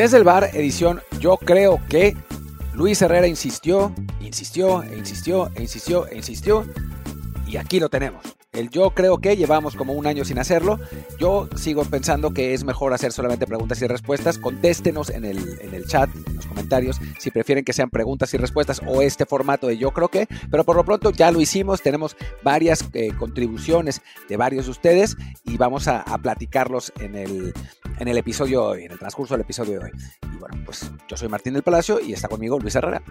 Desde el bar, edición Yo creo que Luis Herrera insistió, insistió, e insistió, e insistió, e insistió, y aquí lo tenemos. El yo creo que llevamos como un año sin hacerlo. Yo sigo pensando que es mejor hacer solamente preguntas y respuestas. Contéstenos en el, en el chat, en los comentarios, si prefieren que sean preguntas y respuestas o este formato de yo creo que. Pero por lo pronto ya lo hicimos. Tenemos varias eh, contribuciones de varios de ustedes y vamos a, a platicarlos en el, en el episodio hoy, en el transcurso del episodio de hoy. Y bueno, pues yo soy Martín del Palacio y está conmigo Luis Herrera.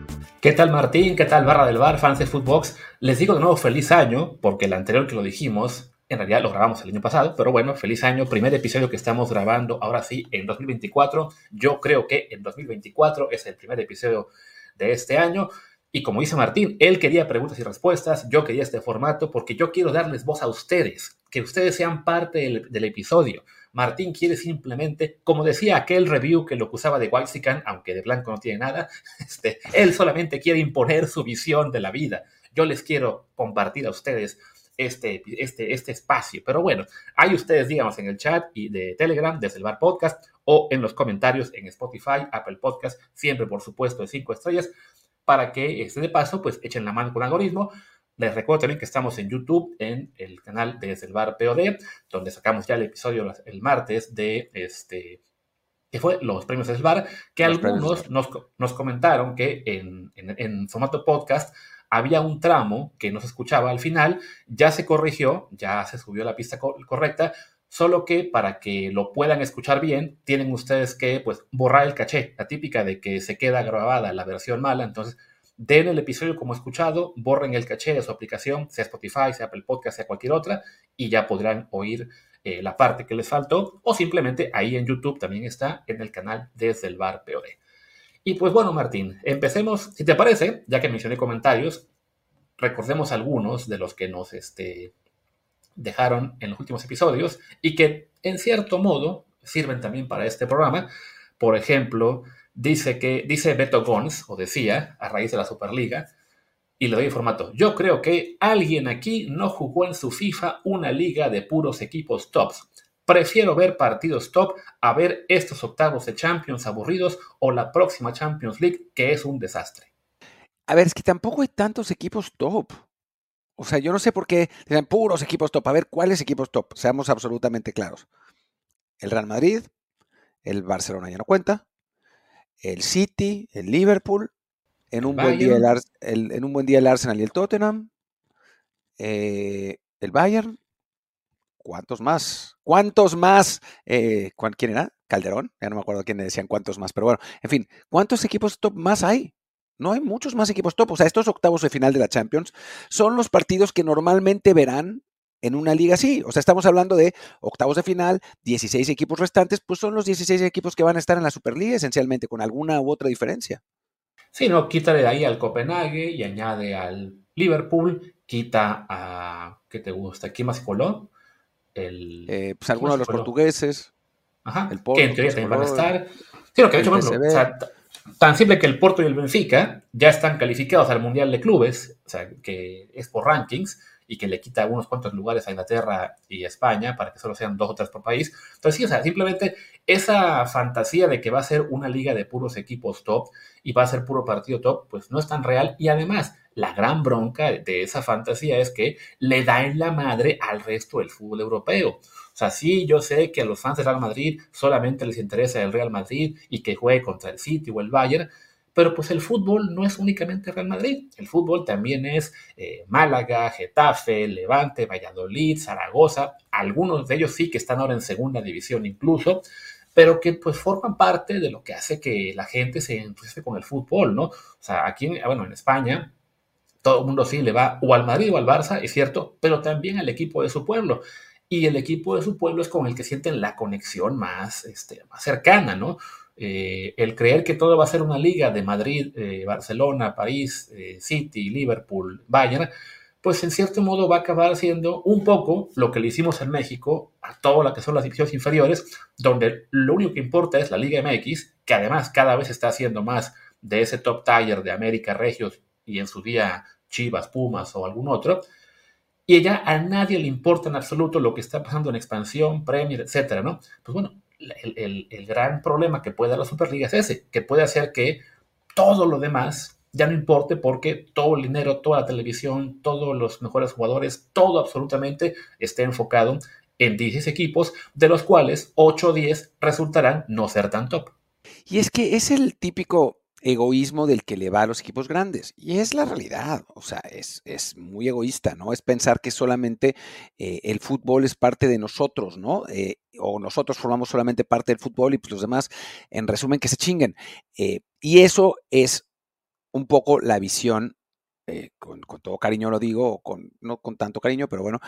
¿Qué tal Martín? ¿Qué tal Barra del Bar, fans de Footbox? Les digo de nuevo feliz año, porque el anterior que lo dijimos, en realidad lo grabamos el año pasado, pero bueno, feliz año, primer episodio que estamos grabando ahora sí en 2024. Yo creo que en 2024 es el primer episodio de este año. Y como dice Martín, él quería preguntas y respuestas, yo quería este formato porque yo quiero darles voz a ustedes, que ustedes sean parte del episodio. Martín quiere simplemente, como decía aquel review que lo acusaba de Waxican, aunque de blanco no tiene nada, este, él solamente quiere imponer su visión de la vida. Yo les quiero compartir a ustedes este, este, este espacio. Pero bueno, ahí ustedes díganos en el chat y de Telegram, desde el Bar Podcast, o en los comentarios en Spotify, Apple Podcast, siempre por supuesto de cinco estrellas, para que este de paso, pues echen la mano con el algoritmo. Les recuerdo también que estamos en YouTube, en el canal de Desde el Bar POD, donde sacamos ya el episodio el martes de este que fue los premios del bar, que los algunos nos, nos, comentaron que en, en, en formato podcast había un tramo que no se escuchaba al final, ya se corrigió, ya se subió la pista co correcta, solo que para que lo puedan escuchar bien, tienen ustedes que pues borrar el caché, la típica de que se queda grabada la versión mala, entonces den el episodio como escuchado, borren el caché de su aplicación, sea Spotify, sea Apple Podcast, sea cualquier otra, y ya podrán oír eh, la parte que les faltó, o simplemente ahí en YouTube también está en el canal desde el bar POD. Y pues bueno, Martín, empecemos, si te parece, ya que mencioné comentarios, recordemos algunos de los que nos este, dejaron en los últimos episodios y que en cierto modo sirven también para este programa. Por ejemplo, dice que dice Beto Gons, o decía, a raíz de la Superliga, y le doy el formato. Yo creo que alguien aquí no jugó en su FIFA una liga de puros equipos tops. Prefiero ver partidos top a ver estos octavos de Champions aburridos o la próxima Champions League que es un desastre. A ver, es que tampoco hay tantos equipos top. O sea, yo no sé por qué dicen puros equipos top. A ver, ¿cuáles equipos top? Seamos absolutamente claros. El Real Madrid, el Barcelona ya no cuenta, el City, el Liverpool, en un, buen día el, el, en un buen día el Arsenal y el Tottenham, eh, el Bayern, ¿Cuántos más? ¿Cuántos más? Eh, ¿Quién era? Calderón, ya no me acuerdo quién decían cuántos más, pero bueno, en fin, ¿cuántos equipos top más hay? No hay muchos más equipos top. O sea, estos octavos de final de la Champions son los partidos que normalmente verán en una liga así. O sea, estamos hablando de octavos de final, 16 equipos restantes, pues son los 16 equipos que van a estar en la Superliga esencialmente, con alguna u otra diferencia. Sí, no, quítale de ahí al Copenhague y añade al Liverpool, quita a, ¿qué te gusta? ¿Quién más coló? El, eh, pues algunos de los portugueses. Ajá, el Porto, que en teoría también van a estar. Sí, lo que de hecho, bueno, o sea, tan simple que el Porto y el Benfica ya están calificados al Mundial de Clubes, o sea, que es por rankings, y que le quita unos cuantos lugares a Inglaterra y España para que solo sean dos o tres por país. Entonces, sí, o sea, simplemente esa fantasía de que va a ser una liga de puros equipos top y va a ser puro partido top, pues no es tan real. Y además, la gran bronca de esa fantasía es que le da en la madre al resto del fútbol europeo. O sea, sí, yo sé que a los fans del Real Madrid solamente les interesa el Real Madrid y que juegue contra el City o el Bayern, pero pues el fútbol no es únicamente Real Madrid, el fútbol también es eh, Málaga, Getafe, Levante, Valladolid, Zaragoza, algunos de ellos sí que están ahora en segunda división incluso, pero que pues forman parte de lo que hace que la gente se entusiasme con el fútbol, ¿no? O sea, aquí, bueno, en España, todo el mundo sí le va o al Madrid o al Barça, es cierto, pero también al equipo de su pueblo. Y el equipo de su pueblo es con el que sienten la conexión más, este, más cercana, ¿no? Eh, el creer que todo va a ser una liga de Madrid, eh, Barcelona, París, eh, City, Liverpool, Bayern, pues en cierto modo va a acabar siendo un poco lo que le hicimos en México a todo lo que son las divisiones inferiores, donde lo único que importa es la Liga MX, que además cada vez está haciendo más de ese top tier de América Regios y en su día Chivas, Pumas o algún otro, y ya a nadie le importa en absoluto lo que está pasando en expansión, Premier, etcétera, ¿no? Pues bueno, el, el, gran problema que puede dar la Superliga es ese, que puede hacer que todo lo demás ya no importe porque todo el dinero, toda la televisión, todos los mejores jugadores, todo absolutamente esté enfocado en 16 equipos, de los cuales 8 o 10 resultarán no ser tan top. Y es que es el típico egoísmo del que le va a los equipos grandes. Y es la realidad, o sea, es, es muy egoísta, ¿no? Es pensar que solamente eh, el fútbol es parte de nosotros, ¿no? Eh, o nosotros formamos solamente parte del fútbol y pues los demás, en resumen, que se chinguen. Eh, y eso es un poco la visión con, todo cariño lo digo, con, no con tanto cariño, pero bueno,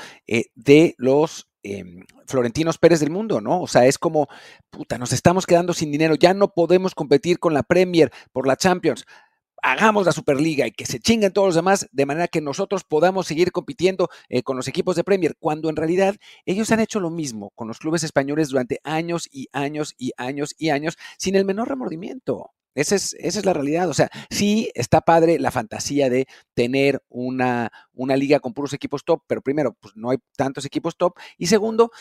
de los Em, Florentinos Pérez del mundo, ¿no? O sea, es como, puta, nos estamos quedando sin dinero, ya no podemos competir con la Premier por la Champions. Hagamos la Superliga y que se chinguen todos los demás de manera que nosotros podamos seguir compitiendo eh, con los equipos de Premier, cuando en realidad ellos han hecho lo mismo con los clubes españoles durante años y años y años y años sin el menor remordimiento. Esa es, esa es, la realidad. O sea, sí está padre la fantasía de tener una, una, liga con puros equipos top, pero primero, pues no hay tantos equipos top. Y segundo,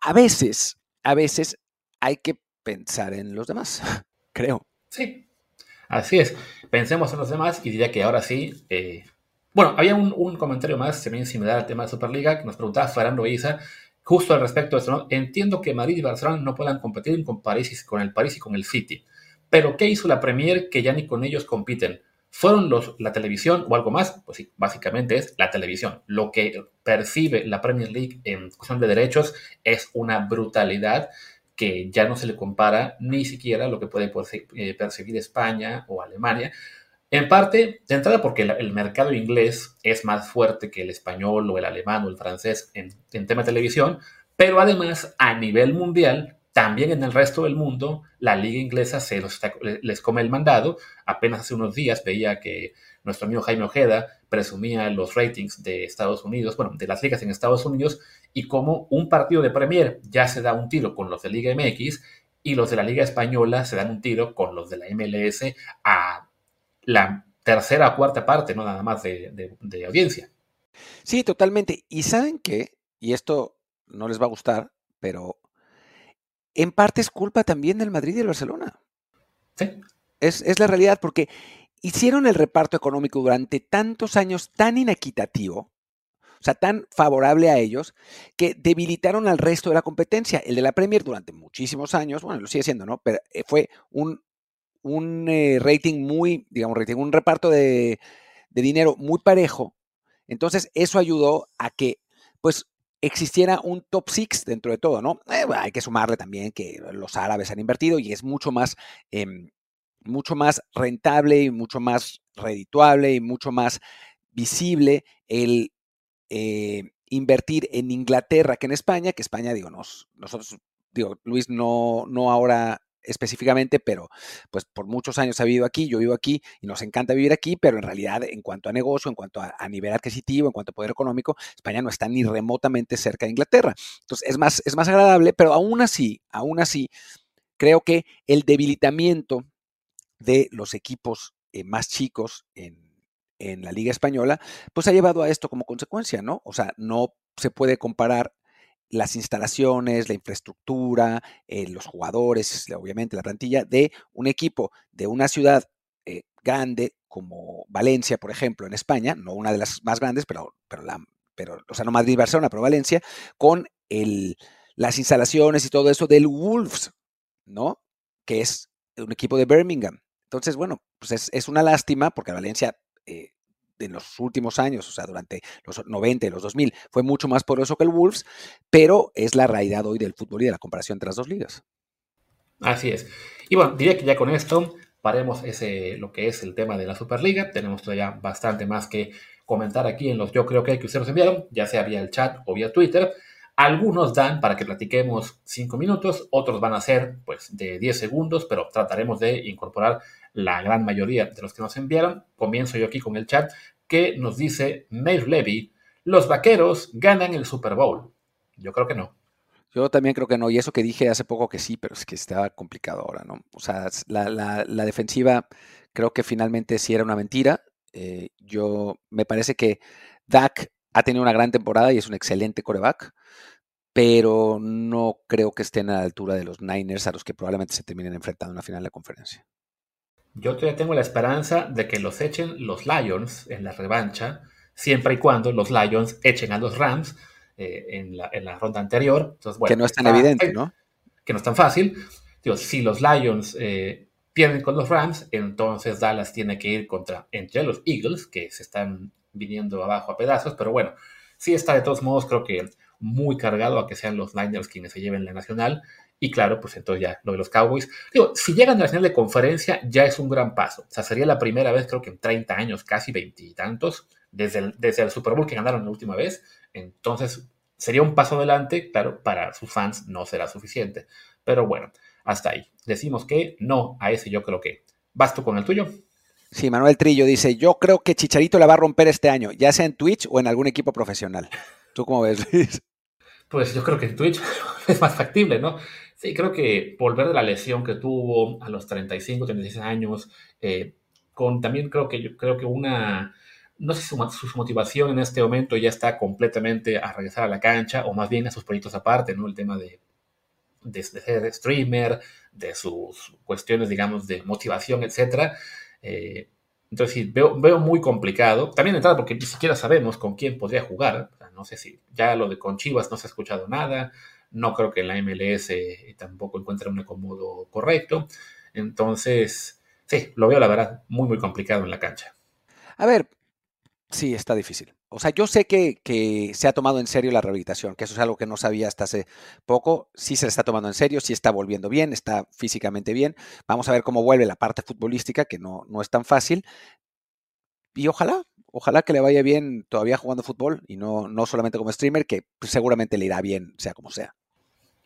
a veces, a veces hay que pensar en los demás, creo. Sí, así es. Pensemos en los demás y diría que ahora sí. Eh, bueno, había un, comentario más también similar al tema de Superliga que nos preguntaba Fernando Isa justo al respecto de esto. ¿no? Entiendo que Madrid y Barcelona no puedan competir con, París, con el París y con el City pero ¿qué hizo la Premier que ya ni con ellos compiten? ¿Fueron los, la televisión o algo más? Pues sí, básicamente es la televisión. Lo que percibe la Premier League en cuestión de derechos es una brutalidad que ya no se le compara ni siquiera lo que puede eh, percibir España o Alemania. En parte, de entrada porque el mercado inglés es más fuerte que el español o el alemán o el francés en, en tema de televisión, pero además a nivel mundial también en el resto del mundo, la liga inglesa se les come el mandado. Apenas hace unos días veía que nuestro amigo Jaime Ojeda presumía los ratings de Estados Unidos, bueno, de las ligas en Estados Unidos, y como un partido de Premier ya se da un tiro con los de Liga MX y los de la Liga Española se dan un tiro con los de la MLS a la tercera o cuarta parte, no nada más de, de audiencia. Sí, totalmente. Y saben qué, y esto no les va a gustar, pero en parte es culpa también del Madrid y del Barcelona. Sí. Es, la realidad, porque hicieron el reparto económico durante tantos años tan inequitativo, o sea, tan favorable a ellos, que debilitaron al resto de la competencia. El de la Premier durante muchísimos años, bueno, lo sigue siendo, ¿no? Pero eh, fue un, un eh, rating muy, digamos, rating, un reparto de, de dinero muy parejo. Entonces, eso ayudó a que, pues, existiera un top six dentro de todo, ¿no? Eh, hay que sumarle también que los árabes han invertido y es mucho más, em, mucho más rentable y mucho más redituable y mucho más visible el eh, invertir en Inglaterra que en España, que España, digo, nos, nosotros, digo, Luis no, no ahora específicamente, pero pues por muchos años ha vivido aquí, yo vivo aquí y nos encanta vivir aquí, pero en realidad en cuanto a negocio, en cuanto a, nivel adquisitivo, en cuanto a poder económico, España no está ni remotamente cerca de Inglaterra. Entonces es más, es más agradable, pero aún así, aún así, creo que el debilitamiento de los equipos eh, más chicos en, en la Liga Española, pues ha llevado a esto como consecuencia, ¿no? O sea, no se puede comparar las instalaciones, la infraestructura, eh, los jugadores, obviamente la plantilla de un equipo de una ciudad eh, grande como Valencia, por ejemplo, en España, no una de las más grandes, pero, pero, la, pero o sea, no Madrid-Barcelona, pero Valencia, con el, las instalaciones y todo eso del Wolves, ¿no? Que es un equipo de Birmingham. Entonces, bueno, pues es, es una lástima porque Valencia eh, en los últimos años, o sea, durante los 90 y los 2000, fue mucho más poderoso que el Wolves, pero es la realidad hoy del fútbol y de la comparación entre las dos ligas. Así es. Y bueno, diría que ya con esto paremos ese, lo que es el tema de la Superliga. Tenemos todavía bastante más que comentar aquí en los yo creo que, que ustedes nos enviaron, ya sea vía el chat o vía Twitter. Algunos dan para que platiquemos 5 minutos, otros van a ser pues de 10 segundos, pero trataremos de incorporar la gran mayoría de los que nos enviaron. Comienzo yo aquí con el chat que nos dice Mayor Levy, los vaqueros ganan el Super Bowl. Yo creo que no. Yo también creo que no, y eso que dije hace poco que sí, pero es que está complicado ahora, ¿no? O sea, la, defensiva creo que finalmente sí era una mentira. Eh, yo me parece que Dak ha tenido una gran temporada y es un excelente coreback, pero no creo que estén a la altura de los Niners a los que probablemente se terminen enfrentando en la final de la conferencia. Yo todavía tengo la esperanza de que los echen los Lions en la revancha, siempre y cuando los Lions echen a los Rams eh, en, la, ronda anterior. que no es tan evidente, ¿no? Que no es tan fácil. Digo, si los Lions eh, pierden con los Rams, entonces Dallas tiene que ir contra entre los Eagles, que se están viniendo abajo a pedazos, pero bueno, sí está de todos modos, creo que muy cargado a que sean los Niners quienes se lleven la nacional. Y claro, pues entonces ya lo de los Cowboys. Digo, si llegan a la final de conferencia, ya es un gran paso. O sea, sería la primera vez, creo que en 30 años, casi veintitantos, desde el, desde el Super Bowl que ganaron la última vez. Entonces, sería un paso adelante. Claro, para sus fans no será suficiente. Pero bueno, hasta ahí. Decimos que no a ese, yo creo que. ¿Vas tú con el tuyo? Sí, Manuel Trillo dice: Yo creo que Chicharito la va a romper este año, ya sea en Twitch o en algún equipo profesional. ¿Tú cómo ves, Luis? Pues yo creo que en Twitch es más factible, ¿no? Sí, creo que volver de la lesión que tuvo a los 35, 36 años, eh, con también creo que yo creo que una, no sé si su, motivación en este momento ya está completamente a regresar a la cancha o más bien a sus proyectos aparte, ¿no? El tema de, de, ser streamer, de sus cuestiones, digamos, de motivación, etcétera. Eh, entonces sí, veo, veo muy complicado. También entrada porque ni siquiera sabemos con quién podría jugar no sé si ya lo de con Chivas no se ha escuchado nada, no creo que la MLS eh, tampoco encuentre un acomodo correcto. Entonces, sí, lo veo la verdad muy, muy complicado en la cancha. A ver, sí, está difícil. O sea, yo sé que, que, se ha tomado en serio la rehabilitación, que eso es algo que no sabía hasta hace poco. Sí se le está tomando en serio, sí está volviendo bien, está físicamente bien. Vamos a ver cómo vuelve la parte futbolística, que no, no es tan fácil. Y ojalá, ojalá que le vaya bien todavía jugando fútbol y no, no solamente como streamer, que seguramente le irá bien, sea como sea.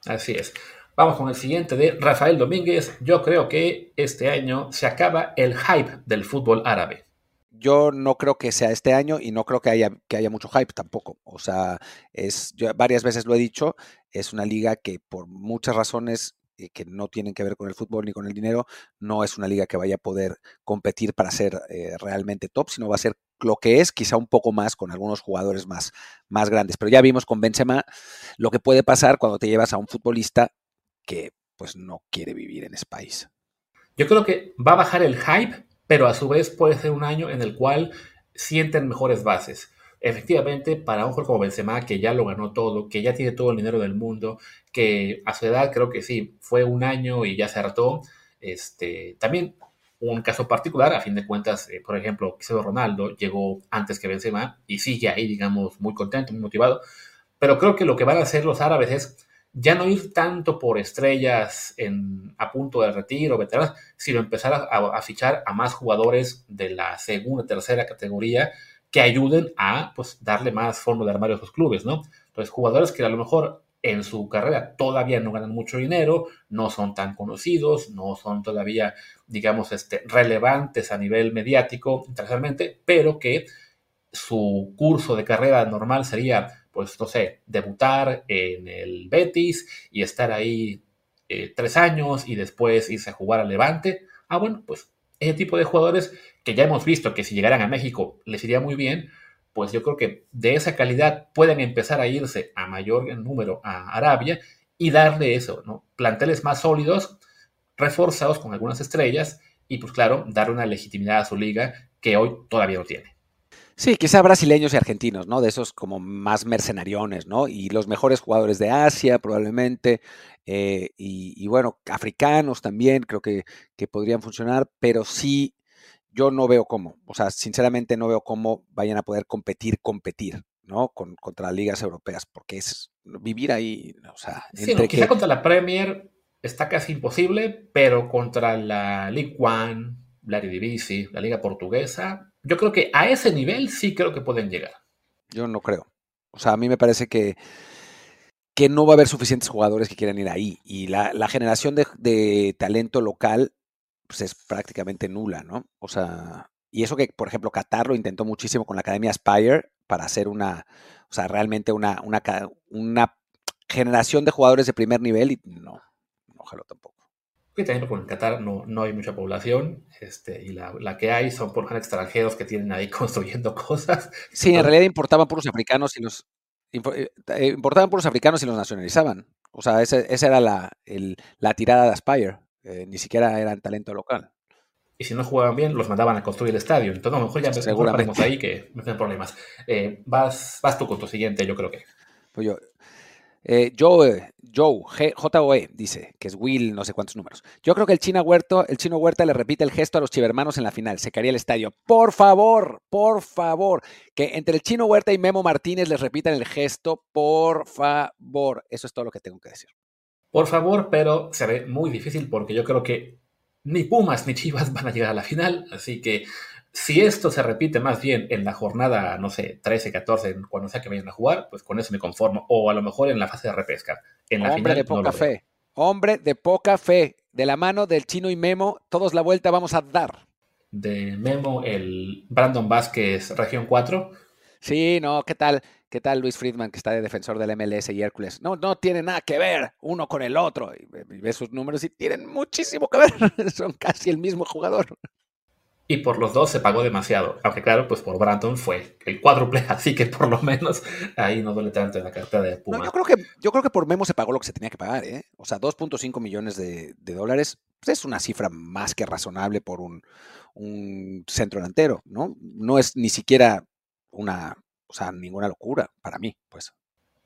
Así es. Vamos con el siguiente de Rafael Domínguez. Yo creo que este año se acaba el hype del fútbol árabe. Yo no creo que sea este año y no creo que haya, que haya mucho hype tampoco. O sea, es, yo varias veces lo he dicho, es una liga que por muchas razones eh, que no tienen que ver con el fútbol ni con el dinero, no es una liga que vaya a poder competir para ser eh, realmente top, sino va a ser lo que es, quizá un poco más con algunos jugadores más, más grandes. Pero ya vimos con Benzema lo que puede pasar cuando te llevas a un futbolista que pues no quiere vivir en ese país. Yo creo que va a bajar el hype, pero a su vez puede ser un año en el cual sienten mejores bases efectivamente, para un jugador como Benzema, que ya lo ganó todo, que ya tiene todo el dinero del mundo, que a su edad creo que sí, fue un año y ya se hartó, este, también un caso particular, a fin de cuentas, eh, por ejemplo, Cristiano Ronaldo llegó antes que Benzema y sigue ahí, digamos, muy contento, muy motivado, pero creo que lo que van a hacer los árabes es ya no ir tanto por estrellas en, a punto de retiro, veteranos, sino empezar a, a fichar a más jugadores de la segunda, tercera categoría, que ayuden a pues, darle más fondo de armario a sus clubes, ¿no? Entonces, jugadores que a lo mejor en su carrera todavía no ganan mucho dinero, no son tan conocidos, no son todavía, digamos, este, relevantes a nivel mediático internacionalmente, pero que su curso de carrera normal sería, pues, no sé, debutar en el Betis y estar ahí eh, tres años y después irse a jugar al Levante. Ah, bueno, pues ese tipo de jugadores que ya hemos visto que si llegaran a México les iría muy bien, pues yo creo que de esa calidad pueden empezar a irse a mayor número a Arabia y darle eso, ¿no? Planteles más sólidos, reforzados con algunas estrellas y pues claro, dar una legitimidad a su liga que hoy todavía no tiene. Sí, quizá brasileños y argentinos, ¿no? De esos como más mercenariones, ¿no? Y los mejores jugadores de Asia, probablemente, eh, y, bueno, africanos también, creo que, que podrían funcionar, pero sí yo no veo cómo, o sea, sinceramente no veo cómo vayan a poder competir, competir, ¿no? Con, contra las ligas europeas, porque es vivir ahí, o sea, sí, quizá contra la Premier está casi imposible, pero contra la League One, la Eredivisie, la Liga Portuguesa, yo creo que a ese nivel sí creo que pueden llegar. Yo no creo. O sea, a mí me parece que, que no va a haber suficientes jugadores que quieran ir ahí. Y la, generación de, talento local pues es prácticamente nula, ¿no? O sea, y eso que, por ejemplo, Qatar lo intentó muchísimo con la Academia Spire para hacer una, o sea, realmente una, una, una generación de jugadores de primer nivel y no, ojalá tampoco. Y también porque en Qatar no, no hay mucha población este, y la, la que hay son por extranjeros que tienen ahí construyendo cosas. Sí, en realidad importaban puros africanos y los, eh, importaban por los africanos y los nacionalizaban. O sea, esa, era la, la, tirada de Aspire. ni siquiera eran talento local y si no jugaban bien, los mandaban a construir el estadio. Entonces, a lo mejor ya Seguramente. ahí que no tienen problemas. Eh, vas, vas tú con tu siguiente, yo creo que. Pues yo. Eh, Joe, Joe JOE dice que es Will, no sé cuántos números. Yo creo que el Chino Huerta, el Chino Huerta le repite el gesto a los chivermanos en la final. Se caería el estadio. Por favor, por favor, que entre el Chino Huerta y Memo Martínez les repitan el gesto. Por favor. Eso es todo lo que tengo que decir. Por favor, pero se ve muy difícil porque yo creo que ni Pumas ni Chivas van a llegar a la final, así que si esto se repite más bien en la jornada, no sé, 13, 14, cuando sea que vayan a jugar, pues con eso me conformo. O a lo mejor en la fase de repesca. En la Hombre de poca fe. Hombre de poca fe. De la mano del chino y Memo, todos la vuelta vamos a dar. De Memo, el Brandon Vázquez, región 4. Sí, no, ¿qué tal? ¿Qué tal Luis Friedman, que está de defensor del MLS y Hércules? No, no tiene nada que ver uno con el otro. Y ve sus números y tienen muchísimo que ver. Son casi el mismo jugador. Y por los dos se pagó demasiado. Aunque claro, pues por Brandon fue el cuádruple, así que por lo menos ahí no duele tanto en la carta de Puma. yo, creo que, yo creo que por Memo se pagó lo que se tenía que pagar, ¿eh? O sea, 2.5 millones de, dólares pues es una cifra más que razonable por un, un centro delantero, ¿no? No es ni siquiera una o sea, ninguna locura para mí, pues.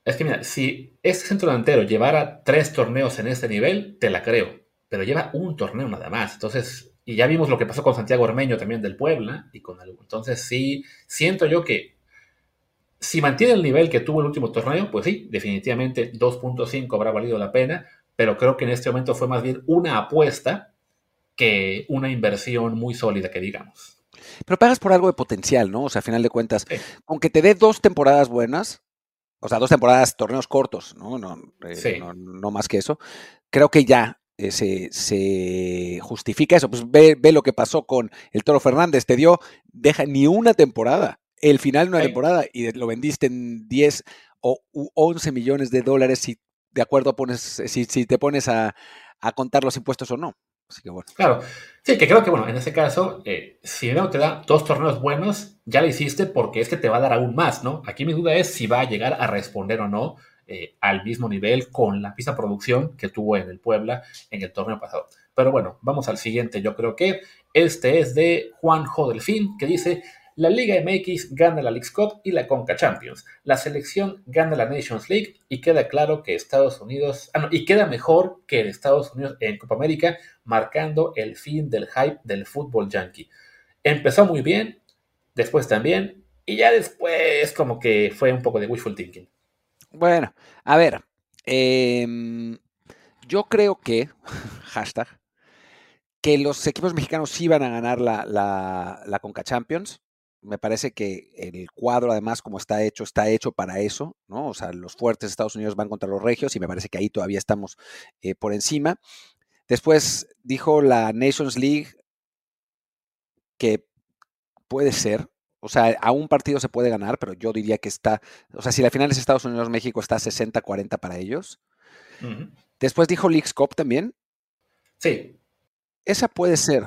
Es que mira, si este centro delantero llevara tres torneos en este nivel, te la creo. Pero lleva un torneo nada más. Entonces, y ya vimos lo que pasó con Santiago Ormeño también del Puebla. Y con Entonces, sí, siento yo que si mantiene el nivel que tuvo el último torneo, pues sí, definitivamente 2.5 habrá valido la pena. Pero creo que en este momento fue más bien una apuesta que una inversión muy sólida, que digamos. Pero pagas por algo de potencial, ¿no? O sea, a final de cuentas, aunque te dé dos temporadas buenas, o sea, dos temporadas, torneos cortos, ¿no? No, eh, no, más que eso, creo que ya eh, se, justifica eso. Pues ve, lo que pasó con el Toro Fernández, te dio, deja ni una temporada, el final de una temporada, y lo vendiste en 10 o 11 millones de dólares si de acuerdo pones, si, si te pones a, a contar los impuestos o no. Claro, sí, que creo que bueno, en ese caso, eh, si no te da dos torneos buenos, ya lo hiciste porque es que te va a dar aún más, ¿no? Aquí mi duda es si va a llegar a responder o no eh, al mismo nivel con la pista producción que tuvo en el Puebla en el torneo pasado. Pero bueno, vamos al siguiente. Yo creo que este es de Juanjo Delfín, que dice: la Liga MX gana la League Cup y la Conca Champions. La selección gana la Nations League y queda claro que Estados Unidos, ah, no, y queda mejor que Estados Unidos en Copa América, marcando el fin del hype del fútbol yankee. Empezó muy bien, después también, y ya después como que fue un poco de wishful thinking. Bueno, a ver, em, yo creo que, hashtag, que los equipos mexicanos iban a ganar la, la, la Conca Champions me parece que el cuadro, además, como está hecho, está hecho para eso, ¿no? O sea, los fuertes de Estados Unidos van contra los regios y me parece que ahí todavía estamos eh, por encima. Después dijo la Nations League que puede ser, o sea, a un partido se puede ganar, pero yo diría que está, o sea, si la final es Estados Unidos-México, está 60-40 para ellos. Después dijo Leagues Cup también. Sí. Esa puede ser.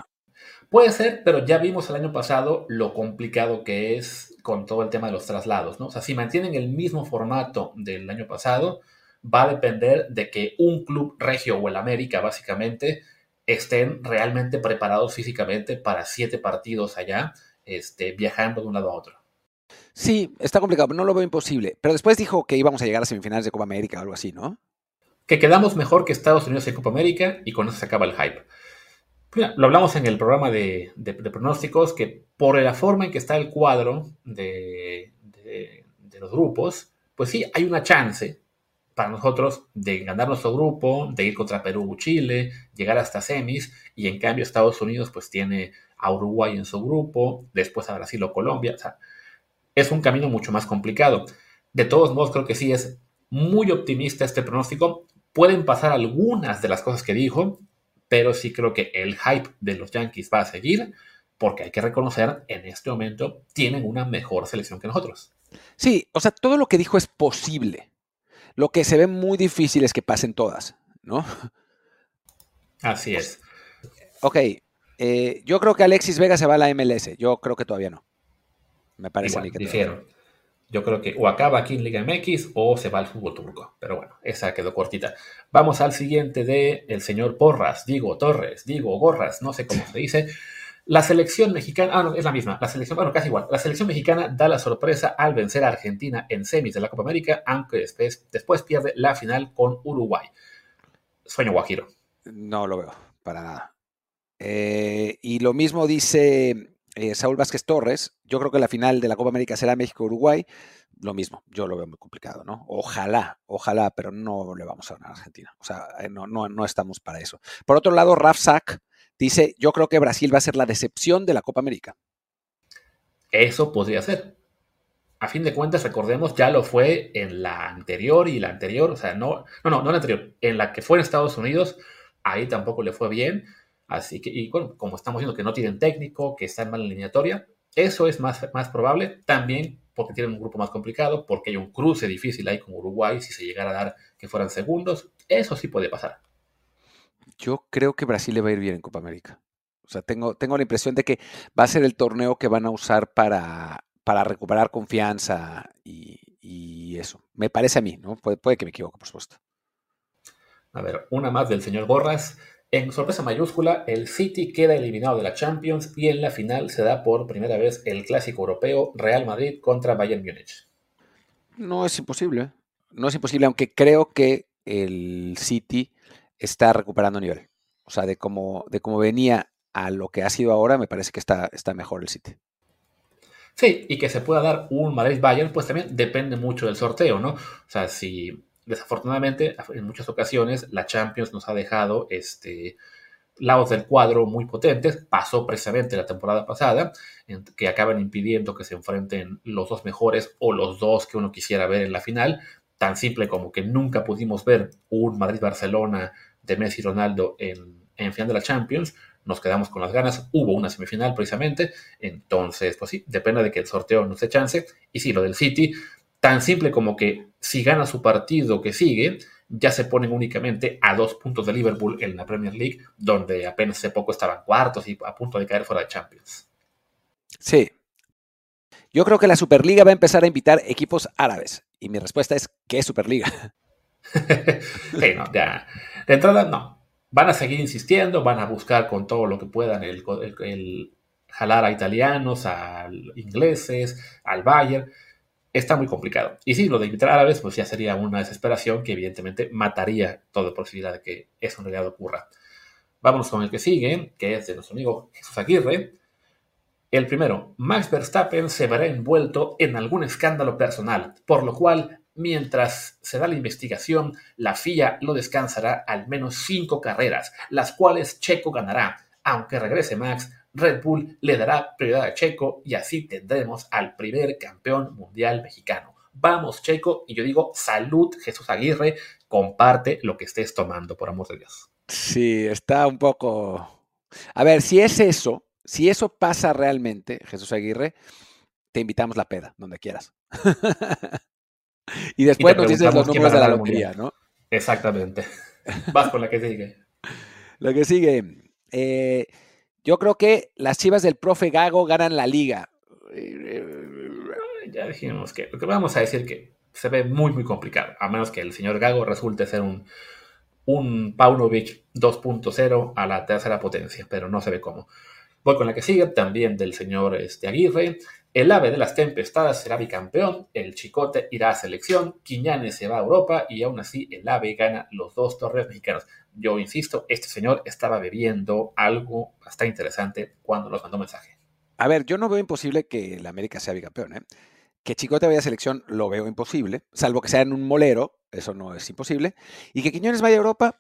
Puede ser, pero ya vimos el año pasado lo complicado que es con todo el tema de los traslados, ¿no? O sea, si mantienen el mismo formato del año pasado, va a depender de que un club regio o el América, básicamente, estén realmente preparados físicamente para siete partidos allá, este, viajando de un lado a otro. Sí, está complicado, no lo veo imposible. Pero después dijo que íbamos a llegar a semifinales de Copa América o algo así, ¿no? Que quedamos mejor que Estados Unidos en Copa América y con eso se acaba el hype lo hablamos en el programa de, pronósticos, que por la forma en que está el cuadro de, los grupos, pues sí, hay una chance para nosotros de ganar nuestro grupo, de ir contra Perú, Chile, llegar hasta semis, y en cambio Estados Unidos pues tiene a Uruguay en su grupo, después a Brasil o Colombia, o sea, es un camino mucho más complicado. De todos modos, creo que sí es muy optimista este pronóstico. Pueden pasar algunas de las cosas que dijo, pero sí creo que el hype de los Yankees va a seguir porque hay que reconocer, en este momento tienen una mejor selección que nosotros. Sí, o sea, todo lo que dijo es posible. Lo que se ve muy difícil es que pasen todas, ¿no? Así es. Ok, eh, yo creo que Alexis Vega se va a la MLS. Yo creo que todavía no. Me parece a mí que difiero. Yo creo que o acaba aquí en Liga MX o se va al fútbol turco. Pero bueno, esa quedó cortita. Vamos al siguiente de el señor Porras, digo Torres, digo Gorras, no sé cómo se dice. La selección mexicana, ah, no, es la misma, la selección, bueno, casi igual. La selección mexicana da la sorpresa al vencer a Argentina en semis de la Copa América, aunque después, después pierde la final con Uruguay. Sueño Guajiro. No lo veo, para nada. Eh, y lo mismo dice eh, Saúl Vázquez Torres. Yo creo que la final de la Copa América será México-Uruguay. Lo mismo, yo lo veo muy complicado, ¿no? Ojalá, ojalá, pero no le vamos a ganar a Argentina. O sea, eh, no, no, no estamos para eso. Por otro lado, Raf Sack dice, yo creo que Brasil va a ser la decepción de la Copa América. Eso podría ser. A fin de cuentas, recordemos, ya lo fue en la anterior y la anterior, o sea, no, no, no, no la anterior, en la que fue en Estados Unidos, ahí tampoco le fue bien. Así que, y bueno, como estamos viendo que no tienen técnico, que están mal en eliminatoria, eso es más, más probable. También porque tienen un grupo más complicado, porque hay un cruce difícil ahí con Uruguay, si se llegara a dar que fueran segundos, eso sí puede pasar. Yo creo que Brasil le va a ir bien en Copa América. O sea, tengo, tengo la impresión de que va a ser el torneo que van a usar para, para recuperar confianza y, eso. Me parece a mí, ¿no? Puede, puede que me equivoque, por supuesto. A ver, una más del señor Borras. En sorpresa mayúscula, el City queda eliminado de la Champions y en la final se da por primera vez el clásico europeo Real Madrid contra Bayern Múnich. No es imposible. No es imposible, aunque creo que el City está recuperando nivel. O sea, de cómo, de cómo venía a lo que ha sido ahora, me parece que está, está mejor el City. Sí, y que se pueda dar un Madrid-Bayern, pues también depende mucho del sorteo, ¿no? O sea, si desafortunadamente en muchas ocasiones la Champions nos ha dejado este, lados del cuadro muy potentes, pasó precisamente la temporada pasada, que acaban impidiendo que se enfrenten los dos mejores o los dos que uno quisiera ver en la final, tan simple como que nunca pudimos ver un Madrid-Barcelona de Messi y Ronaldo en, en final de la Champions, nos quedamos con las ganas, hubo una semifinal precisamente, entonces, pues sí, depende de que el sorteo nos dé chance, y sí, lo del City, tan simple como que si gana su partido que sigue, ya se ponen únicamente a dos puntos de Liverpool en la Premier League, donde apenas hace poco estaban cuartos y a punto de caer fuera de Champions. Sí. Yo creo que la Superliga va a empezar a invitar equipos árabes. Y mi respuesta es, ¿qué es Superliga? sí, no, ya. De entrada, no. Van a seguir insistiendo, van a buscar con todo lo que puedan el, jalar a italianos, a ingleses, al Bayern. Está muy complicado. Y sí, lo de invitar árabes, pues ya sería una desesperación que evidentemente mataría toda posibilidad de que eso en realidad ocurra. Vámonos con el que sigue, que es de nuestro amigo Jesús Aguirre. El primero, Max Verstappen se verá envuelto en algún escándalo personal, por lo cual, mientras se da la investigación, la FIA lo descansará al menos cinco carreras, las cuales Checo ganará. Aunque regrese Max, Red Bull le dará prioridad a Checo y así tendremos al primer campeón mundial mexicano. Vamos, Checo, y yo digo, salud, Jesús Aguirre, comparte lo que estés tomando, por amor de Dios. Sí, está un poco... A ver, si es eso, si eso pasa realmente, Jesús Aguirre, te invitamos la peda, donde quieras. y después nos dices los números de la lotería, ¿no? Exactamente. Vas con la que sigue. Lo que sigue. Eh, yo creo que las chivas del profe Gago ganan la liga. Ya dijimos que lo que vamos a decir que se ve muy, muy complicado, a menos que el señor Gago resulte ser un, un Paunovic 2.0 a la tercera potencia, pero no se ve cómo. Voy con la que sigue, también del señor este, Aguirre. El ave de las tempestades será bicampeón, el chicote irá a selección, Quiñanes se va a Europa y aún así el ave gana los dos torres mexicanos. Yo insisto, este señor estaba bebiendo algo bastante interesante cuando nos mandó mensaje. A ver, yo no veo imposible que el América sea bicampeón. ¿eh? Que Chicote vaya a selección lo veo imposible, salvo que sea en un molero, eso no es imposible. Y que Quiñones vaya a Europa,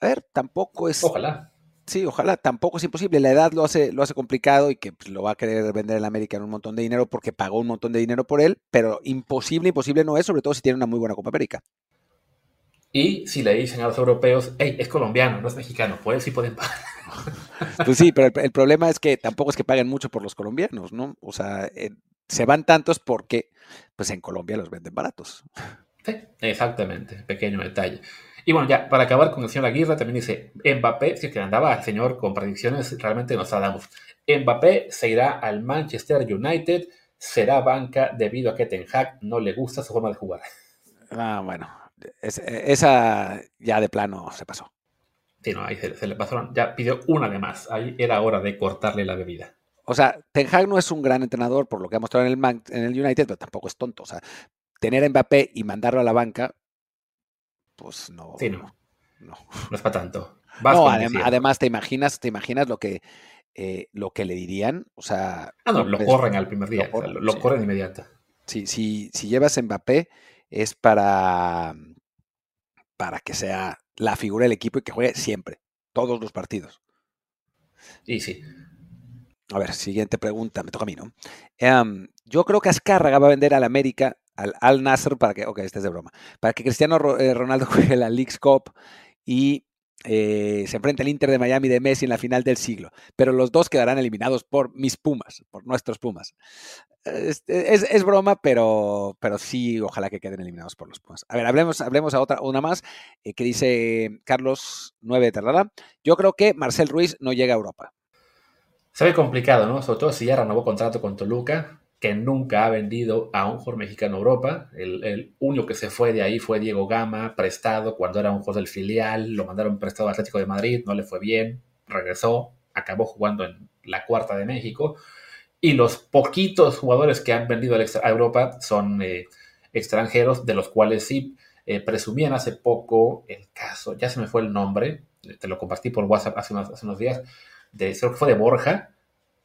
a ver, tampoco es... Ojalá Sí, ojalá, tampoco es imposible. La edad lo hace, lo hace complicado y que pues, lo va a querer vender en América en un montón de dinero porque pagó un montón de dinero por él, pero imposible, imposible no es, sobre todo si tiene una muy buena Copa América. Y si le dicen a los europeos, hey, es colombiano, no es mexicano, pues sí pueden pagar. Pues sí, pero el, problema es que tampoco es que paguen mucho por los colombianos, ¿no? O sea, eh, se van tantos porque pues en Colombia los venden baratos. Sí, exactamente, pequeño detalle. Y bueno, ya para acabar con el señor Aguirre, también dice Mbappé, si es que andaba el señor con predicciones, realmente nos damos. Mbappé se irá al Manchester United, será banca debido a que Ten Hag no le gusta su forma de jugar. Ah, bueno, esa ya de plano se pasó. Sí, no, ahí se, le pasó, ya pidió una de más, ahí era hora de cortarle la bebida. O sea, Ten Hag no es un gran entrenador por lo que ha mostrado en el, en el United, pero tampoco es tonto. O sea, tener a Mbappé y mandarlo a la banca, pues no. Sí, no. No, no es para tanto. no, además te imaginas, te imaginas lo que, eh, lo que le dirían. O sea. Ah, no, lo corren al primer día. Lo, corren, inmediato. Sí, si, si llevas a Mbappé es para, para que sea la figura del equipo y que juegue siempre, todos los partidos. Y sí. A ver, siguiente pregunta, me toca a mí, ¿no? Em, yo creo que Azcárraga va a vender al América, al Al Nasser, para que, ok, este es de broma, para que Cristiano eh, Ronaldo juegue la League's Cup y eh, se enfrenta el Inter de Miami de Messi en la final del siglo, pero los dos quedarán eliminados por mis Pumas, por nuestros Pumas. Es, broma, pero, pero sí, ojalá que queden eliminados por los Pumas. A ver, hablemos, hablemos a otra, una más eh, que dice Carlos 9 de Yo creo que Marcel Ruiz no llega a Europa. Se ve complicado, ¿no? Sobre todo si ya renovó contrato con Toluca, que nunca ha vendido a un jugador mexicano a Europa. El, único que se fue de ahí fue Diego Gama, prestado cuando era un jugador del filial. Lo mandaron prestado al Atlético de Madrid, no le fue bien. Regresó, acabó jugando en la cuarta de México. Y los poquitos jugadores que han vendido a Europa son eh, extranjeros, de los cuales sí eh, presumían hace poco el caso, ya se me fue el nombre, te lo compartí por WhatsApp hace unos días, de, creo que fue de Borja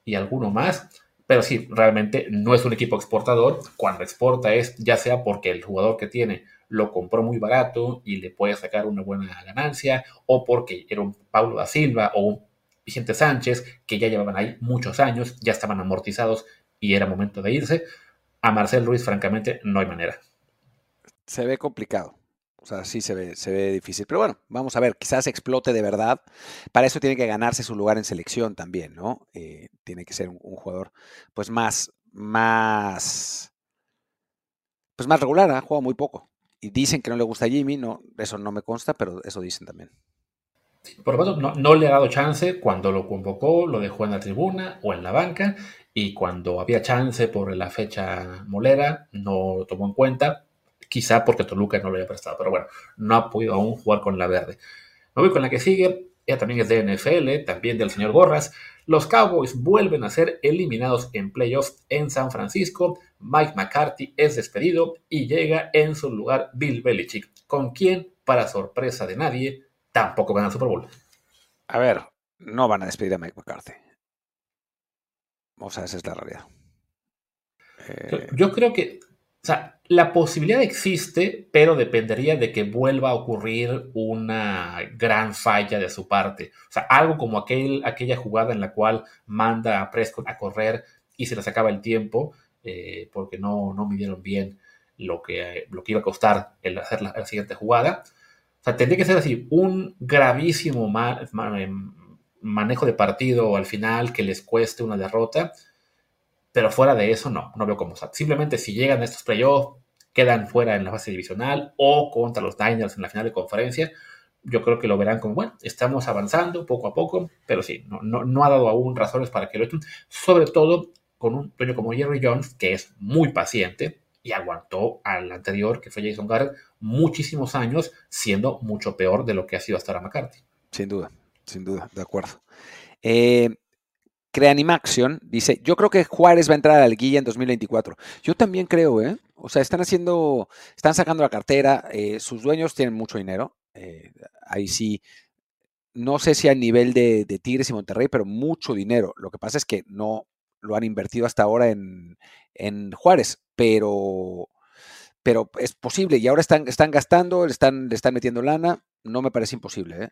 y alguno más. Pero sí, realmente no es un equipo exportador. Cuando exporta es ya sea porque el jugador que tiene lo compró muy barato y le puede sacar una buena ganancia, o porque era un Paulo da Silva o un Vicente Sánchez que ya llevaban ahí muchos años, ya estaban amortizados y era momento de irse. A Marcel Ruiz, francamente, no hay manera. Se ve complicado. O sea, sí se ve, se ve difícil. Pero bueno, vamos a ver, quizás explote de verdad. Para eso tiene que ganarse su lugar en selección también, ¿no? Eh, tiene que ser un, jugador, pues más, más, pues más regular, ha jugado muy poco. Y dicen que no le gusta a Jimmy, no, eso no me consta, pero eso dicen también. Por lo tanto, no, le ha dado chance cuando lo convocó, lo dejó en la tribuna o en la banca, y cuando había chance por la fecha molera, no lo tomó en cuenta, quizá porque Toluca no lo haya prestado, pero bueno, no ha podido aún jugar con la verde. Me voy con la que sigue, ella también es de NFL, también del señor Gorras. Los Cowboys vuelven a ser eliminados en playoffs en San Francisco. Mike McCarthy es despedido y llega en su lugar Bill Belichick, con quien, para sorpresa de nadie, tampoco gana el Super Bowl. A ver, no van a despedir a Mike McCarthy. O sea, esa es la realidad. Yo creo que o sea, la posibilidad existe, pero dependería de que vuelva a ocurrir una gran falla de su parte. O sea, algo como aquel, aquella jugada en la cual manda a Prescott a correr y se les acaba el tiempo eh, porque no, no midieron bien lo que, lo que iba a costar el hacer la, siguiente jugada. O sea, tendría que ser así, un gravísimo manejo de partido al final que les cueste una derrota pero fuera de eso, no, no veo cómo. simplemente si llegan a estos playoffs, quedan fuera en la fase divisional o contra los Niners en la final de conferencia, yo creo que lo verán como, bueno, estamos avanzando poco a poco, pero sí, no, no, no ha dado aún razones para que lo echen, sobre todo con un dueño como Jerry Jones, que es muy paciente y aguantó al anterior, que fue Jason Garrett, muchísimos años, siendo mucho peor de lo que ha sido hasta ahora McCarthy. Sin duda, sin duda, de acuerdo. Eh, Creanimaction dice, yo creo que Juárez va a entrar a la liguilla en 2024. Yo también creo, ¿eh? O sea, están haciendo, están sacando la cartera, eh, sus dueños tienen mucho dinero. Eh, ahí sí, no sé si a nivel de, Tigres y Monterrey, pero mucho dinero. Lo que pasa es que no lo han invertido hasta ahora en, Juárez, pero, pero es posible. Y ahora están, están gastando, están, le están metiendo lana. No me parece imposible, ¿eh?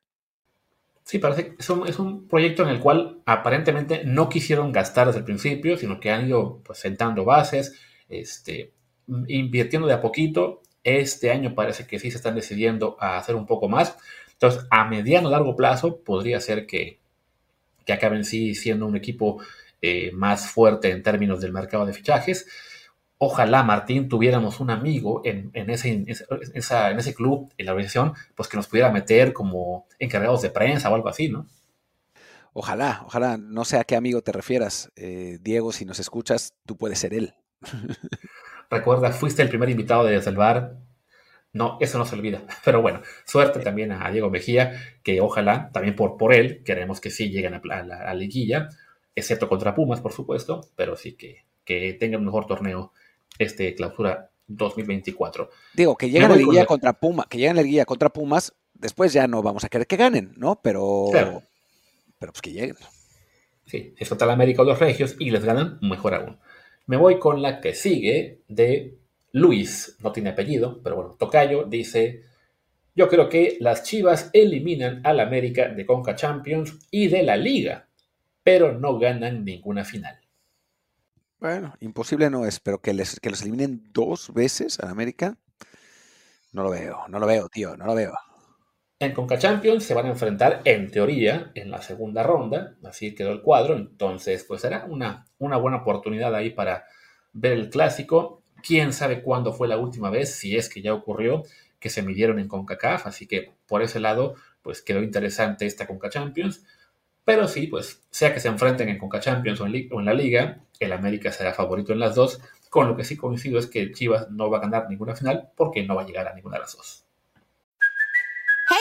Sí, parece que es un, proyecto en el cual aparentemente no quisieron gastar desde el principio, sino que han ido pues, sentando bases, este, invirtiendo de a poquito. Este año parece que sí se están decidiendo a hacer un poco más. Entonces, a mediano largo plazo podría ser que, que acaben sí siendo un equipo eh, más fuerte en términos del mercado de fichajes. Ojalá, Martín, tuviéramos un amigo en, ese, en, ese club, en la organización, pues que nos pudiera meter como encargados de prensa o algo así, ¿no? Ojalá, ojalá, no sé a qué amigo te refieras. Eh, Diego, si nos escuchas, tú puedes ser él. Recuerda, fuiste el primer invitado de Desde el Bar. No, eso no se olvida. Pero bueno, suerte también a Diego Mejía, que ojalá, también por, por él, queremos que sí lleguen a, la, liguilla, excepto contra Pumas, por supuesto, pero sí que, que tengan un mejor torneo este clausura 2024. Digo, que lleguen a la liguilla contra Pumas, que lleguen a la liguilla contra Pumas, después ya no vamos a querer que ganen, ¿no? Pero, pero pues que lleguen. Sí, es contra América o los Regios y les ganan, mejor aún. Me voy con la que sigue de Luis, no tiene apellido, pero bueno, Tocayo dice, yo creo que las Chivas eliminan al América de Conca Champions y de la Liga, pero no ganan ninguna final. Bueno, imposible no es, pero que, les, que los eliminen dos veces al América, no lo veo, no lo veo, tío, no lo veo. En Conca Champions se van a enfrentar, en teoría, en la segunda ronda, así quedó el cuadro, entonces pues será una, una buena oportunidad ahí para ver el clásico. Quién sabe cuándo fue la última vez, si es que ya ocurrió, que se midieron en CONCACAF, así que por ese lado, pues quedó interesante esta Conca Champions. Pero sí, pues sea que se enfrenten en Conca Champions o en, o en la Liga, el América será favorito en las dos, con lo que sí coincido es que Chivas no va a ganar ninguna final porque no va a llegar a ninguna de las dos.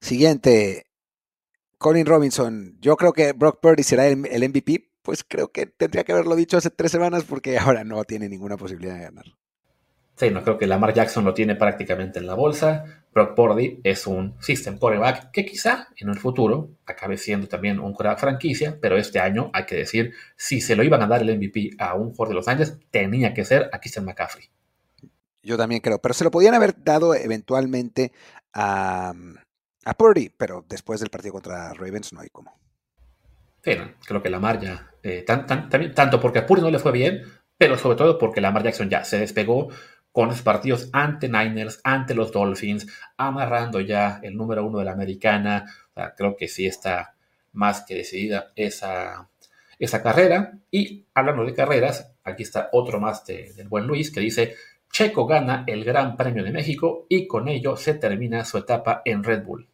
Siguiente, Colin Robinson. Yo creo que Brock Purdy será el, MVP. Pues creo que tendría que haberlo dicho hace tres semanas porque ahora no tiene ninguna posibilidad de ganar. Sí, no creo que Lamar Jackson lo tiene prácticamente en la bolsa. Brock Purdy es un system quarterback que quizá en el futuro acabe siendo también un quarterback franquicia, pero este año hay que decir, si se lo iban a dar el MVP a un jugador de Los Ángeles, tenía que ser a Christian McCaffrey. Yo también creo, pero se lo podían haber dado eventualmente a, a Purdy, pero después del partido contra Ravens no hay como. Sí, creo que Lamar ya, eh, tanto porque a Purdy no le fue bien, pero sobre todo porque Lamar Jackson ya se despegó con los partidos ante Niners, ante los Dolphins, amarrando ya el número uno de la americana. creo que sí está más que decidida esa, esa carrera. Y hablando de carreras, aquí está otro más del buen Luis que dice, Checo gana el Gran Premio de México y con ello se termina su etapa en Red Bull.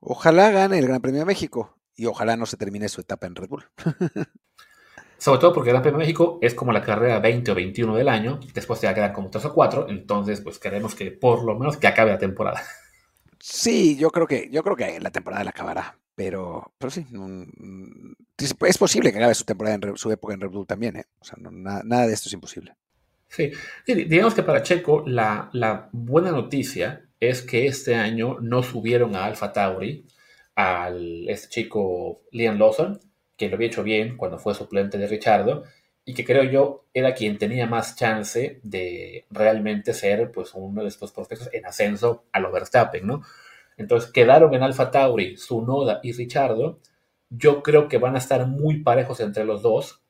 Ojalá gane el Gran Premio de México y ojalá no se termine su etapa en Red Bull. Sobre todo porque el Gran Premio de México es como la carrera 20 o 21 del año, después te quedan como 3 o 4, entonces pues queremos que por lo menos que acabe la temporada. Sí, yo creo que, yo creo que la temporada la acabará, pero, pero sí, es posible que acabe su temporada en su época en Red Bull también, ¿eh? O sea, nada, de esto es imposible. Sí. digamos que para Checo la, la buena noticia es que este año no subieron a Alpha Tauri, al este chico Liam Lawson, que lo había hecho bien cuando fue suplente de Richardo, y que creo yo era quien tenía más chance de realmente ser pues uno de estos prospectos en ascenso a lo Verstappen, ¿no? Entonces quedaron en Alpha Tauri, Sunoda y Richardo. Yo creo que van a estar muy parejos entre los dos.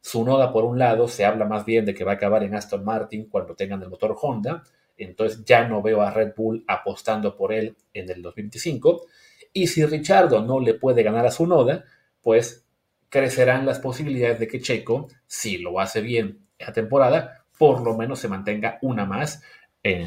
Sunoda, por un lado, se habla más bien de que va a acabar en Aston Martin cuando tengan el motor Honda entonces ya no veo a Red Bull apostando por él en el 2025. Y si Richardo no le puede ganar a su noda, pues crecerán las posibilidades de que Checo, si lo hace bien esta temporada, por lo menos se mantenga una más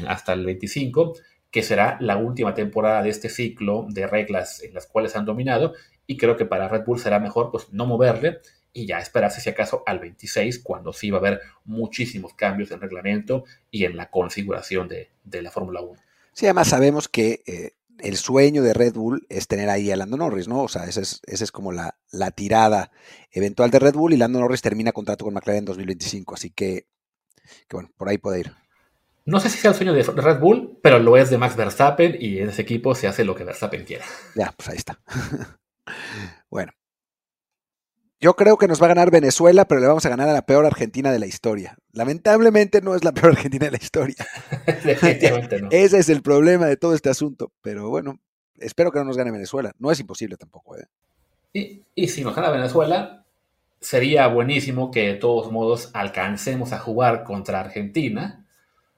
hasta el 25, que será la última temporada de este ciclo de reglas en las cuales han dominado. Y creo que para Red Bull será mejor pues, no moverle y ya esperarse si acaso al 26, cuando sí va a haber muchísimos cambios en reglamento y en la configuración de, la Fórmula 1. Sí, además sabemos que eh, el sueño de Red Bull es tener ahí a Lando Norris, ¿no? O sea, esa es, es como la, tirada eventual de Red Bull y Lando Norris termina contrato con McLaren en 2025, así que, que bueno, por ahí puede ir. No sé si sea el sueño de Red Bull, pero lo es de Max Verstappen y en ese equipo se hace lo que Verstappen quiera. Ya, pues ahí está. bueno, yo creo que nos va a ganar Venezuela, pero le vamos a ganar a la peor Argentina de la historia. Lamentablemente no es la peor Argentina de la historia. Definitivamente no. Ese es el problema de todo este asunto. Pero bueno, espero que no nos gane Venezuela. No es imposible tampoco. ¿eh? Y, y si nos gana Venezuela, sería buenísimo que de todos modos alcancemos a jugar contra Argentina,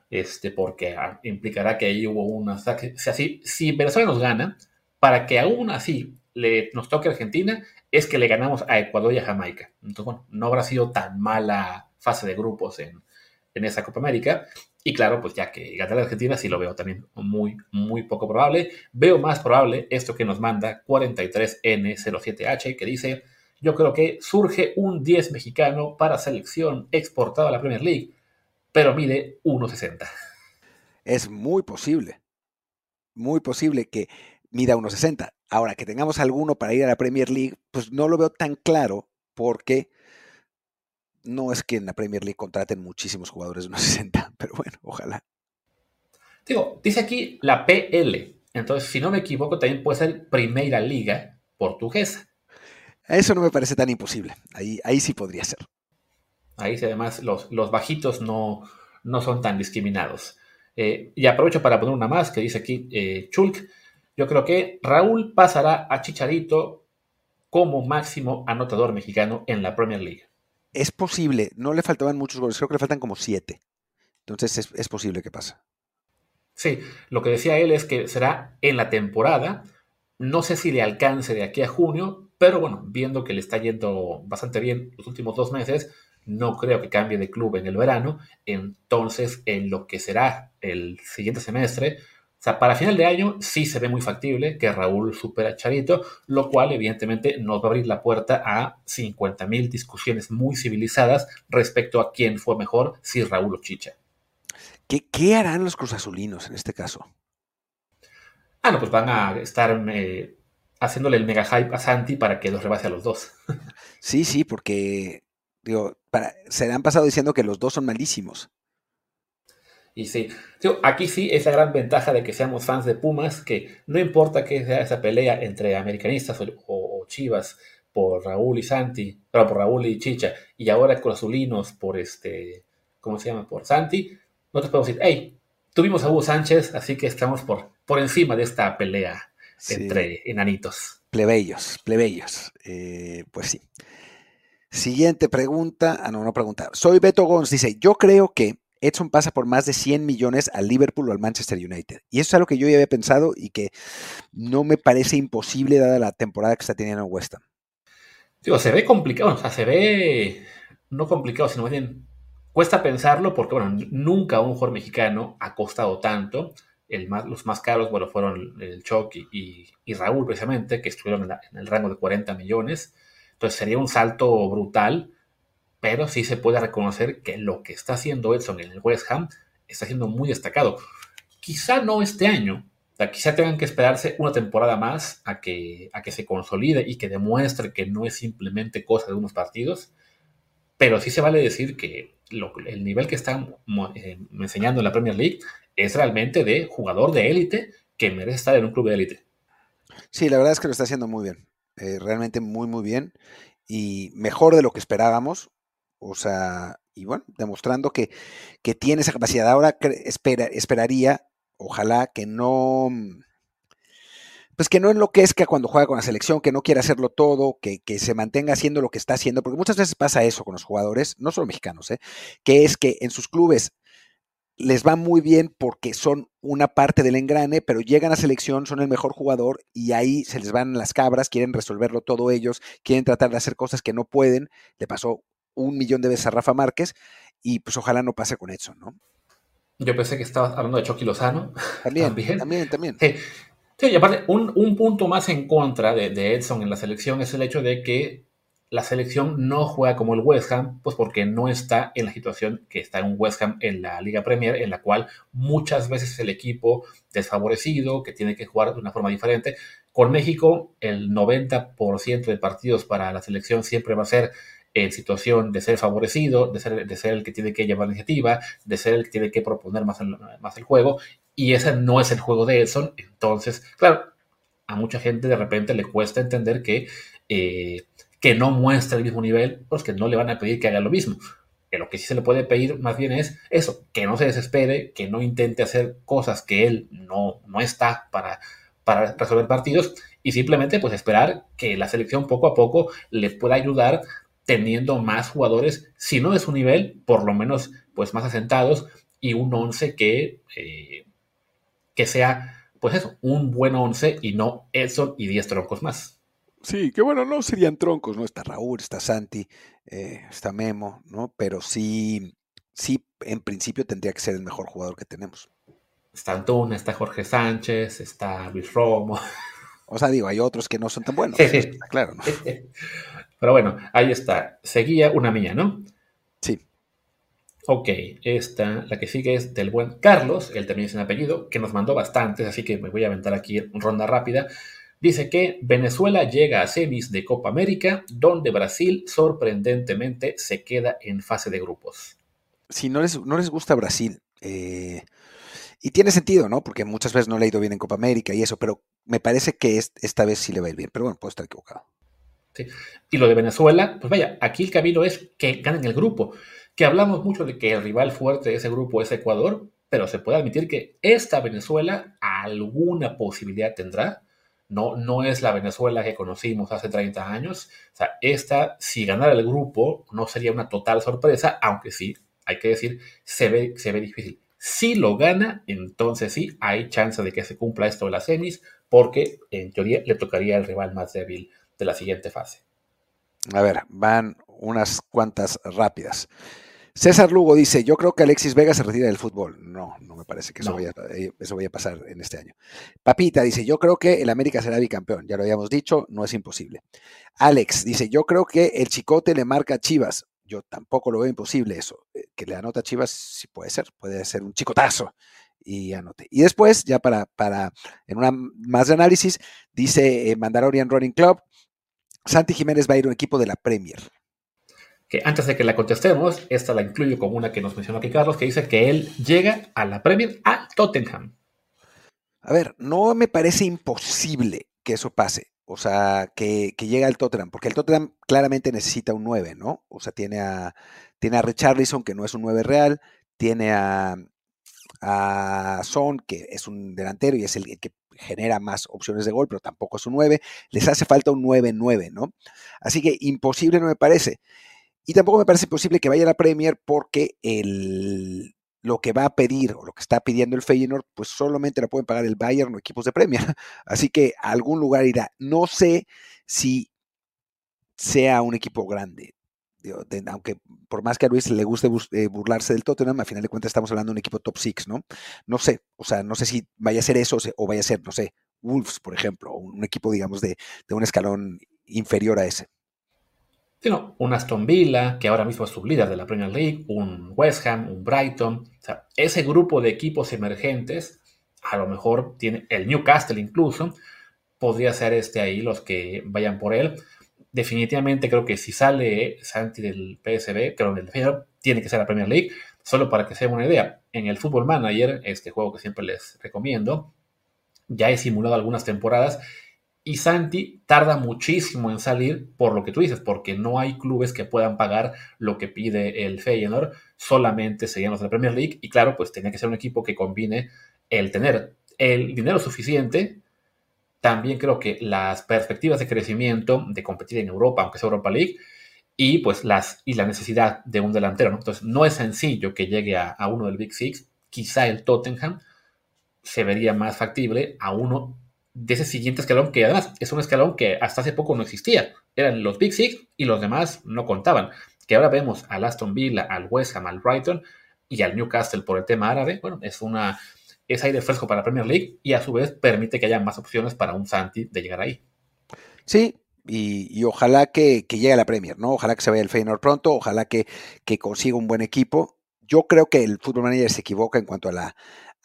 este, porque ah, implicará que ahí hubo una... Si, si Venezuela nos gana, para que aún así le, nos toque Argentina, es que le ganamos a Ecuador y a Jamaica. Entonces, bueno, no habrá sido tan mala fase de grupos en, en esa Copa América. Y claro, pues ya que ganar a Argentina sí lo veo también muy, muy poco probable. Veo más probable esto que nos manda 43N07H, que dice, yo creo que surge un 10 mexicano para selección exportado a la Premier League, pero mide 1,60. Es muy posible, muy posible que mida 1,60. Ahora, que tengamos alguno para ir a la Premier League, pues no lo veo tan claro porque no es que en la Premier League contraten muchísimos jugadores de 1,60, pero bueno, ojalá. Digo, dice aquí la PL. Entonces, si no me equivoco, también puede ser Primera Liga Portuguesa. Eso no me parece tan imposible. Ahí, ahí sí podría ser. Ahí sí, además los, los bajitos no, no son tan discriminados. Eh, y aprovecho para poner una más que dice aquí eh, Chulk. Yo creo que Raúl pasará a Chicharito como máximo anotador mexicano en la Premier League. Es posible, no le faltaban muchos goles, creo que le faltan como siete. Entonces es, posible que pase. Sí, lo que decía él es que será en la temporada. No sé si le alcance de aquí a junio, pero bueno, viendo que le está yendo bastante bien los últimos dos meses, no creo que cambie de club en el verano. Entonces, en lo que será el siguiente semestre, o sea, para final de año sí se ve muy factible que Raúl supera a Charito, lo cual evidentemente nos va a abrir la puerta a 50.000 discusiones muy civilizadas respecto a quién fue mejor, si Raúl o Chicha. ¿Qué, harán los cruzazulinos en este caso? Ah, no, pues van a estar eh, haciéndole el mega hype a Santi para que los rebase a los dos. sí, sí, porque digo, se han pasado diciendo que los dos son malísimos. Y sí, aquí sí es la gran ventaja de que seamos fans de Pumas, que no importa que sea esa pelea entre americanistas o, chivas por Raúl y Santi, pero por Raúl y Chicha, y ahora con azulinos por este, ¿cómo se llama? Por Santi, nosotros podemos decir, hey, tuvimos a Hugo Sánchez, así que estamos por, por encima de esta pelea entre enanitos. Plebeyos, plebeyos. Eh, pues sí. Siguiente pregunta. Ah, no, no pregunta. Soy Beto Gons. Dice: Yo creo que Edson pasa por más de 100 millones al Liverpool o al Manchester United. Y eso es algo que yo ya había pensado y que no me parece imposible dada la temporada que está teniendo en West Ham. Digo, se ve complicado, o sea, se ve no complicado, sino más bien cuesta pensarlo porque, bueno, nunca un jugador mexicano ha costado tanto. El los más caros, bueno, fueron el Choc y, Raúl precisamente, que estuvieron en, el rango de 40 millones. Entonces sería un salto brutal pero sí se puede reconocer que lo que está haciendo Edson en el West Ham está siendo muy destacado. Quizá no este año, quizá tengan que esperarse una temporada más a que, a que se consolide y que demuestre que no es simplemente cosa de unos partidos, pero sí se vale decir que el nivel que están eh, enseñando en la Premier League es realmente de jugador de élite que merece estar en un club de élite. Sí, la verdad es que lo está haciendo muy bien, eh, realmente muy, muy bien y mejor de lo que esperábamos. O sea, y bueno, demostrando que, tiene esa capacidad. Ahora espera, esperaría, ojalá que no, mm, pues que no enloquezca cuando juega con la selección, que no quiera hacerlo todo, que, se mantenga haciendo lo que está haciendo, porque muchas veces pasa eso con los jugadores, no solo mexicanos, ¿eh? que es que en sus clubes les va muy bien porque son una parte del engrane, pero llegan a selección, son el mejor jugador y ahí se les van las cabras, quieren resolverlo todo ellos, quieren tratar de hacer cosas que no pueden. Le pasó un millón de veces a Rafa Márquez y pues ojalá no pase con Edson, ¿no? Yo pensé que estabas hablando de Chucky Lozano. También, también, también. Sí. y aparte, un, punto más en contra de, de, Edson en la selección es el hecho de que la selección no juega como el West Ham, pues porque no está en la situación que está en West Ham en la Liga Premier, en la cual muchas veces el equipo desfavorecido, que tiene que jugar de una forma diferente. Con México, el 90% de partidos para la selección siempre va a ser en situación de ser favorecido, de ser, de ser el que tiene que llevar la iniciativa, de ser el que tiene que proponer más el, más el juego, y ese no es el juego de Edson. Entonces, claro, a mucha gente de repente le cuesta entender que, eh, que no muestra el mismo nivel, pues que no le van a pedir que haga lo mismo. Lo que sí se le puede pedir más bien es eso, que no se desespere, que no intente hacer cosas que él no, no está para, para resolver partidos y simplemente pues esperar que la selección poco a poco le pueda ayudar teniendo más jugadores, si no de su nivel, por lo menos pues más asentados y un 11 que, eh, que sea, pues eso, un buen 11 y no Edson y 10 troncos más. Sí, que bueno, no serían troncos, ¿no? Está Raúl, está Santi, eh, está Memo, ¿no? Pero sí, sí, en principio tendría que ser el mejor jugador que tenemos. Está Antuna, está Jorge Sánchez, está Luis Romo. O sea, digo, hay otros que no son tan buenos. claro, ¿no? Pero bueno, ahí está. Seguía una mía, ¿no? Sí. Ok, esta, la que sigue es del buen Carlos, él también es un apellido, que nos mandó bastantes, así que me voy a aventar aquí ronda rápida. Dice que Venezuela llega a semis de Copa América, donde Brasil sorprendentemente se queda en fase de grupos. Sí, no les, no les gusta Brasil. Eh, y tiene sentido, ¿no? Porque muchas veces no le ha ido bien en Copa América y eso, pero me parece que esta vez sí le va a ir bien. Pero bueno, puedo estar equivocado. Sí. Y lo de Venezuela, pues vaya, aquí el camino es que ganen el grupo. Que hablamos mucho de que el rival fuerte de ese grupo es Ecuador, pero se puede admitir que esta Venezuela alguna posibilidad tendrá no, no es la Venezuela que conocimos hace 30 años. O sea, esta, si ganara el grupo, no sería una total sorpresa, aunque sí, hay que decir, se ve, se ve difícil. Si lo gana, entonces sí, hay chance de que se cumpla esto de las semis, porque en teoría le tocaría el rival más débil de la siguiente fase. A ver, van unas cuantas rápidas. César Lugo dice, yo creo que Alexis Vega se retira del fútbol. No, no me parece que eso, vaya, eh, eso vaya a pasar en este año. Papita dice, yo creo que el América será bicampeón. Ya lo habíamos dicho, no es imposible. Alex dice, yo creo que el Chicote le marca a Chivas. Yo tampoco lo veo imposible eso. Eh, que le anota a Chivas, sí puede ser, puede ser un chicotazo. Y anote. Y después, ya para, para en una más de análisis, dice eh, Mandalorian Running Club, Santi Jiménez va a ir a un equipo de la Premier que antes de que la contestemos, esta la incluyo como una que nos mencionó aquí Carlos, que dice que él llega a la Premier a Tottenham. A ver, no me parece imposible que eso pase. O sea, que, llegue al Tottenham, porque el Tottenham claramente necesita un 9, ¿no? O sea, tiene a, tiene a Richarlison, que no es un 9 real, tiene a, a Son, que es un delantero y es el que genera más opciones de gol, pero tampoco es un 9. Les hace falta un 9-9, ¿no? Así que imposible no me parece. Y tampoco me parece posible que vaya a la Premier porque el, lo que va a pedir o lo que está pidiendo el Feyenoord, pues solamente la pueden pagar el Bayern o equipos de Premier. Así que a algún lugar irá. No sé si sea un equipo grande. Aunque por más que a Luis le guste eh, burlarse del Tottenham, a final de cuentas estamos hablando de un equipo top 6, ¿no? No sé, o sea, no sé si vaya a ser eso o vaya a ser, no sé, Wolves, por ejemplo, un equipo, digamos, de, de un escalón inferior a ese sino un Aston Villa, que ahora mismo es sublíder de la Premier League, un West Ham, un Brighton. O sea, ese grupo de equipos emergentes, a lo mejor tiene el Newcastle incluso, podría ser este ahí los que vayan por él. Definitivamente creo que si sale Santi del PSB, creo que el tiene que ser la Premier League. Solo para que se den una idea, en el Football Manager, este juego que siempre les recomiendo, ya he simulado algunas temporadas y Santi tarda muchísimo en salir por lo que tú dices, porque no hay clubes que puedan pagar lo que pide el Feyenoord, solamente serían los de la Premier League y claro, pues tenía que ser un equipo que combine el tener el dinero suficiente, también creo que las perspectivas de crecimiento, de competir en Europa, aunque sea Europa League, y pues las y la necesidad de un delantero, Entonces no es sencillo que llegue a, a uno del Big Six, quizá el Tottenham se vería más factible a uno de ese siguiente escalón, que además es un escalón que hasta hace poco no existía. Eran los Big Six y los demás no contaban. Que ahora vemos al Aston Villa, al West Ham, al Brighton y al Newcastle por el tema árabe. Bueno, es una es aire fresco para la Premier League y a su vez permite que haya más opciones para un Santi de llegar ahí. Sí, y, ojalá que, llegue a la Premier, ¿no? Ojalá que se vaya el Feyenoord pronto, ojalá que, que consiga un buen equipo. Yo creo que el Football Manager se equivoca en cuanto a la,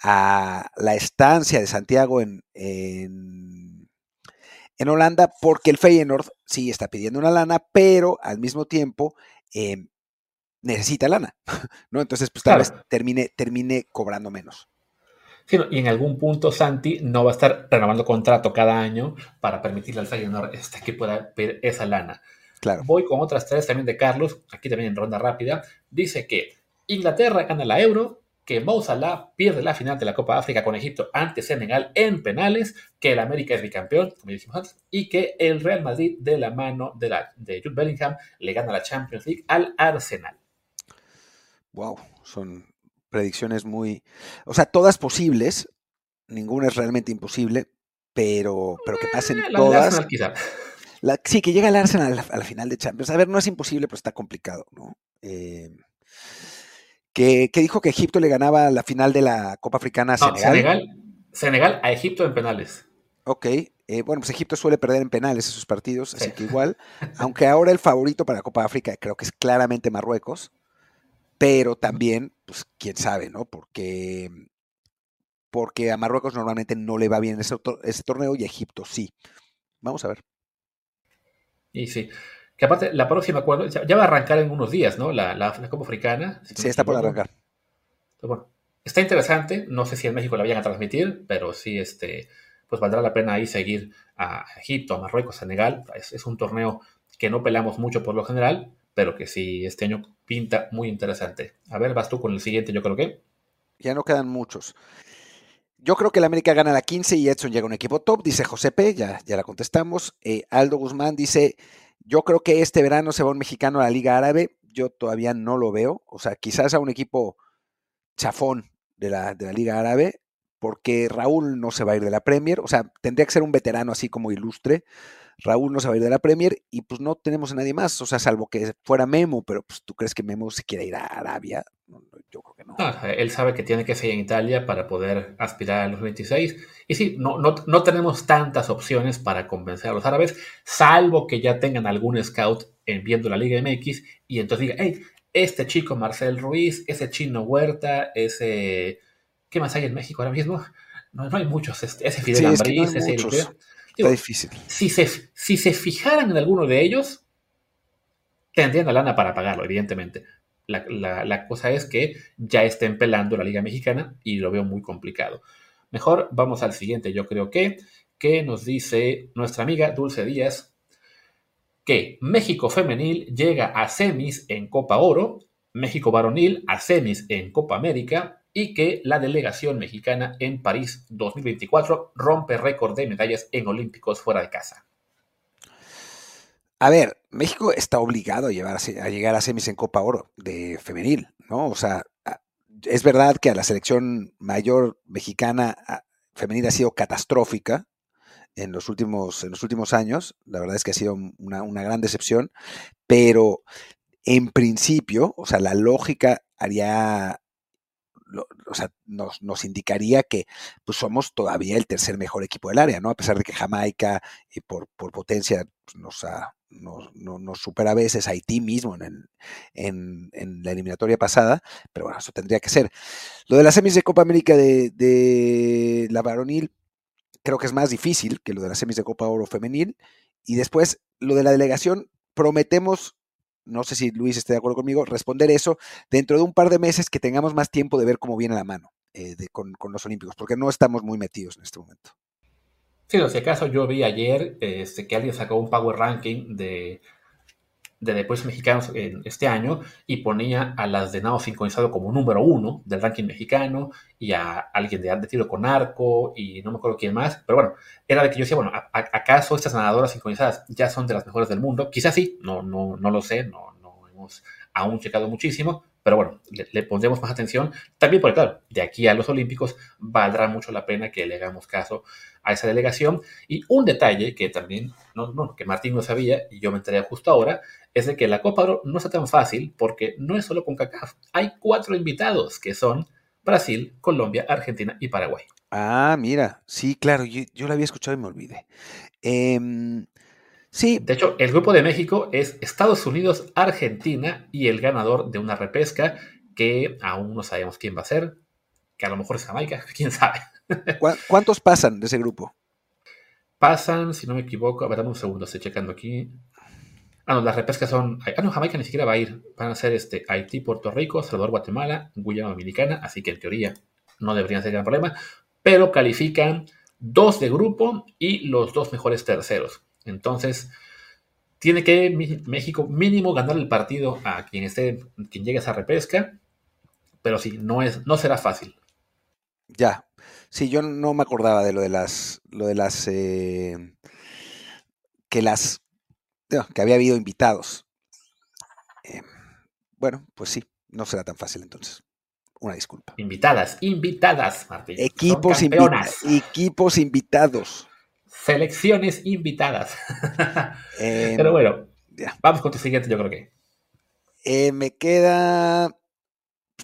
a la estancia de Santiago en, en, Holanda, porque el Feyenoord sí está pidiendo una lana, pero al mismo tiempo em, necesita lana, ¿no? Entonces, pues tal vez termine, termine cobrando menos. Y en algún punto Santi no va a estar renovando contrato cada año para permitirle al Feyenoord este, que pueda pedir esa lana. Claro. Voy con otras tres también de Carlos, aquí también en ronda rápida. Dice que Inglaterra gana la Euro, que Mo Salah pierde la final de la Copa África con Egipto ante Senegal en penales, que el América es bicampeón, como dijimos antes, y que el Real Madrid de la mano de, la, de Jude Bellingham le gana la Champions League al Arsenal. Wow, son predicciones muy, o sea, todas posibles, ninguna es realmente imposible, pero, pero que pasen Eh, todas. Arsenal, quizá. La- sí, que llega el Arsenal a la, a la final de Champions. A ver, no es imposible, pero está complicado, ¿no? Eh, que, que dijo que Egipto le ganaba la final de la Copa Africana a No, Senegal. Senegal, Senegal a Egipto en penales. Ok, eh, bueno, pues Egipto suele perder en penales esos partidos, así Sí. que igual, aunque ahora el favorito para la Copa África creo que es claramente Marruecos, pero también, pues quién sabe, ¿no? Porque, porque a Marruecos normalmente no le va bien ese, ese torneo y a Egipto sí. Vamos a ver. Y sí. Que aparte, la próxima, cuando, ya, va a arrancar en unos días, ¿no? La, la, la Copa Africana. si Sí, está por arrancar. Bueno, está interesante. No sé si en México la vayan a transmitir, pero sí, este, pues valdrá la pena ahí seguir a Egipto, a Marruecos, a Senegal. Es, es un torneo que no pelamos mucho por lo general, pero que sí este año pinta muy interesante. A ver, vas tú con el siguiente, yo creo que. Ya no quedan muchos. Yo creo que el América gana la 15 y Edson llega a un equipo top, dice José P, ya, ya la contestamos. Eh, Aldo Guzmán dice, yo creo que este verano se va un mexicano a la Liga Árabe, yo todavía no lo veo, o sea, quizás a un equipo chafón de la, de la Liga Árabe, porque Raúl no se va a ir de la Premier, o sea, tendría que ser un veterano así como ilustre. Raúl no se va a ir de la Premier y pues no tenemos a nadie más, o sea, salvo que fuera Memo, pero pues tú crees que Memo se quiere ir a Arabia, yo creo que no. Él sabe que tiene que seguir en Italia para poder aspirar a los 26. Y sí, no, no, no tenemos tantas opciones para convencer a los árabes, salvo que ya tengan algún scout en viendo la Liga MX y entonces diga, hey, este chico Marcel Ruiz, ese chino Huerta, ese... ¿Qué más hay en México ahora mismo? No, no hay muchos. este- ese Fidel Sí, es que no ese... muchos. Digo, Está difícil. si se, si se fijaran en alguno de ellos, tendrían la lana para pagarlo, evidentemente. La, la- la cosa es que ya estén pelando la Liga Mexicana y lo veo muy complicado. Mejor vamos al siguiente, yo creo que, que nos dice nuestra amiga Dulce Díaz, que México femenil llega a semis en Copa Oro, México varonil a semis en Copa América y que la delegación mexicana en París 2024 rompe récord de medallas en Olímpicos fuera de casa. A ver, México está obligado a, llegar a semis en Copa Oro de femenil, ¿no? O sea, es verdad que a la selección mayor mexicana femenil ha sido catastrófica en los últimos, en los últimos años. La verdad es que ha sido una, una gran decepción, pero en principio, o sea, la lógica haría, o sea, nos, nos indicaría que pues, somos todavía el tercer mejor equipo del área, ¿no? A pesar de que Jamaica, y por, por potencia, pues, nos, ha- nos, no- supera a veces Haití mismo en, en- en la eliminatoria pasada, pero bueno, eso tendría que ser. Lo de las semis de Copa América de, de la varonil, creo que es más difícil que lo de las semis de Copa Oro femenil. Y después, lo de la delegación, prometemos, no sé si Luis esté de acuerdo conmigo, responder eso dentro de un par de meses que tengamos más tiempo de ver cómo viene la mano eh, con, con los Olímpicos, porque no estamos muy metidos en este momento. Sí, no, si acaso yo vi ayer este, que alguien sacó un Power Ranking de, de deportes mexicanos en este año y ponía a las de nado sincronizado como número uno del ranking mexicano y a alguien de, de tiro con arco y no me acuerdo quién más, pero bueno, era de que yo decía, bueno, ¿a- a- ¿acaso estas nadadoras sincronizadas ya son de las mejores del mundo? Quizás sí, no, no, no lo sé, no, no hemos aún checado muchísimo, pero bueno, le, le pondremos más atención, también porque claro, de aquí a los Olímpicos valdrá mucho la pena que le hagamos caso a esa delegación. Y un detalle que también, no, no, que Martín no sabía y yo me enteré justo ahora, es de que la Copa Oro no está tan fácil porque no es solo con CACAF, hay cuatro invitados que son Brasil, Colombia, Argentina y Paraguay. Ah, mira, sí, claro, yo, yo la había escuchado y me olvidé. Em, sí, De hecho, el grupo de México es Estados Unidos, Argentina y el ganador de una repesca que aún no sabemos quién va a ser, que a lo mejor es Jamaica, quién sabe. ¿cuá- ¿cuántos pasan de ese grupo? Pasan, si no me equivoco, a ver, dame un segundo, estoy checando aquí. Ah, no, las repescas son. Ah, no, Jamaica ni siquiera va a ir. Van a ser este, Haití, Puerto Rico, Salvador, Guatemala, Guyana Dominicana, así que en teoría no deberían ser gran problema. Pero califican dos de grupo y los dos mejores terceros. Entonces, tiene que México mínimo ganar el partido a quien esté, quien llegue a esa repesca pero sí, no, es, no será fácil. Ya. Sí, yo no me acordaba de lo de las. Lo de las. Eh, que las. que había habido invitados. Eh, bueno, pues sí, no será tan fácil entonces. Una disculpa. Invitadas, invitadas, Martín. Equipos, equipos invitados. Selecciones invitadas. Em, pero bueno, vamos con tu siguiente, yo creo que. Eh, me queda.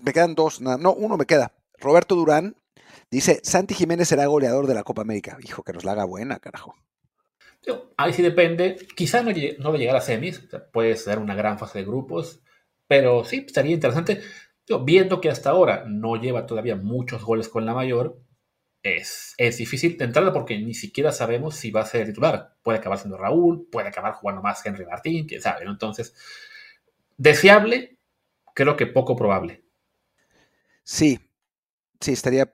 Me quedan dos, no, uno me queda. Roberto Durán dice: Santi Jiménez será goleador de la Copa América. Hijo, que nos la haga buena, carajo. Ahí sí depende. Quizá no, no va a llegar a semis. puede ser una gran fase de grupos. Pero sí, estaría interesante. viendo que hasta ahora no lleva todavía muchos goles con la mayor, es, es difícil de entrada porque ni siquiera sabemos si va a ser titular. Puede acabar siendo Raúl, puede acabar jugando más Henry Martín, quién sabe. Entonces, deseable, creo que poco probable. Sí, sí, estaría,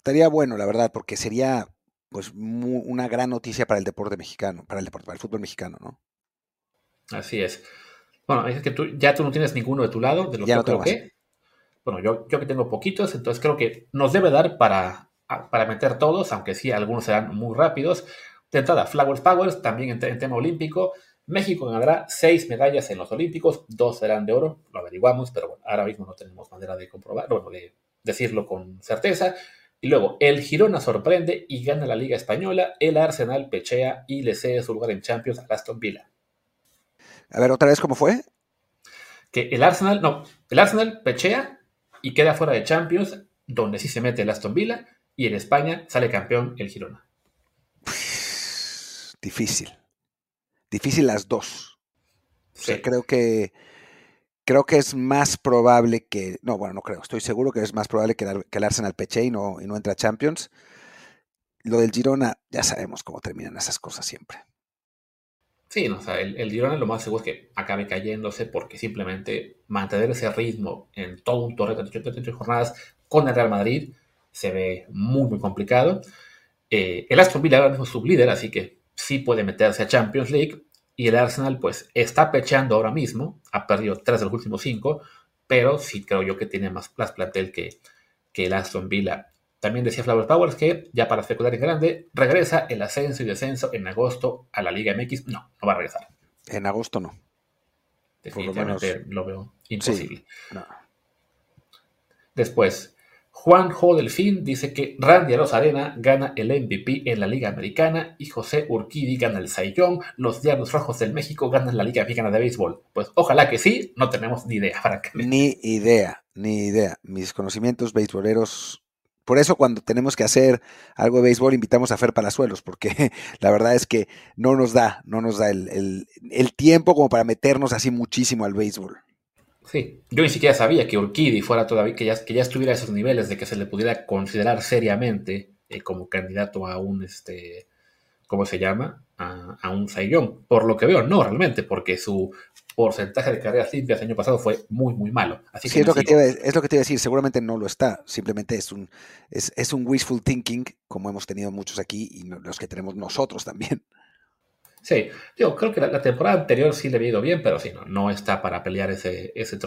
estaría bueno, la verdad, porque sería pues una gran noticia para el deporte mexicano, para el deporte, para el fútbol mexicano, ¿no? Así es. Bueno, es que tú, ya tú no tienes ninguno de tu lado, de los que creo que. Bueno, yo, yo que tengo poquitos, entonces creo que nos debe dar para, para meter todos, aunque sí, algunos serán muy rápidos. De entrada, Flowers Powers, también en, en tema olímpico. México ganará seis medallas en los Olímpicos, dos serán de oro, lo averiguamos, pero bueno, ahora mismo no tenemos manera de comprobarlo, bueno, de decirlo con certeza. Y luego, el Girona sorprende y gana la Liga Española, el Arsenal pechea y le cede su lugar en Champions a Aston Villa. A ver, otra vez, ¿cómo fue? Que el Arsenal, no, el Arsenal pechea y queda fuera de Champions, donde sí se mete el Aston Villa, y en España sale campeón el Girona. Difícil. Difícil las dos. O sea, creo que creo que es más probable que. No, bueno, no creo. Estoy seguro que es más probable que, el, Arsenal peche y no, y no entre a Champions. Lo del Girona, ya sabemos cómo terminan esas cosas siempre. Sí, o sea, el, el, Girona lo más seguro es que acabe cayéndose porque simplemente mantener ese ritmo en todo un torneo de 38 jornadas con el Real Madrid se ve muy, muy complicado. Eh, el Aston Villa ahora mismo es sublíder, así que sí puede meterse a Champions League. Y el Arsenal, pues, está pechando ahora mismo. Ha perdido tres de los últimos cinco, pero sí creo yo que tiene más, plantel que, que el Aston Villa. También decía Flower Powers que, ya para especular en grande, regresa el ascenso y descenso en agosto a la Liga MX. No, no va a regresar. En agosto no. Definitivamente lo, veo imposible. Después, Juan Jo Delfín dice que Randy Arena gana el MVP en la Liga Americana y José Urquidi gana el Sayón. Los Diablos Rojos del México ganan la Liga Mexicana de Béisbol. Pues ojalá que sí, no tenemos ni idea. Ni idea, ni idea. Mis conocimientos beisboleros. Por eso cuando tenemos que hacer algo de béisbol invitamos a Fer Palazuelos, porque la verdad es que no nos da, no nos da el, el tiempo como para meternos así muchísimo al béisbol. Sí, yo ni siquiera sabía que Urquidi fuera todavía, que ya, que ya estuviera a esos niveles de que se le pudiera considerar seriamente eh, como candidato a un, este, ¿cómo se llama? A, un Saiyón. Por lo que veo, no realmente, porque su porcentaje de carreras limpias el año pasado fue muy, muy malo. Así sí, es, lo que te iba, es lo que te iba a decir, seguramente no lo está, simplemente es un, es, es un wishful thinking, como hemos tenido muchos aquí y los que tenemos nosotros también. Sí, yo creo que la, temporada anterior sí le había ido bien, pero sí, no, no está para pelear ese, ese,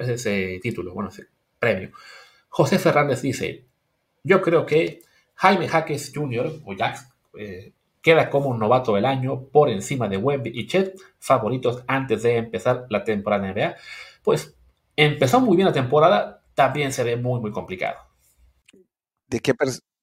ese título, bueno, ese premio. José Fernández dice, yo creo que Jaime Jaques Jr. o Jax eh, queda como novato del año por encima de Wemby y Chet, favoritos antes de empezar la temporada NBA. Pues empezó muy bien la temporada, también se ve muy, muy complicado. ¿De qué,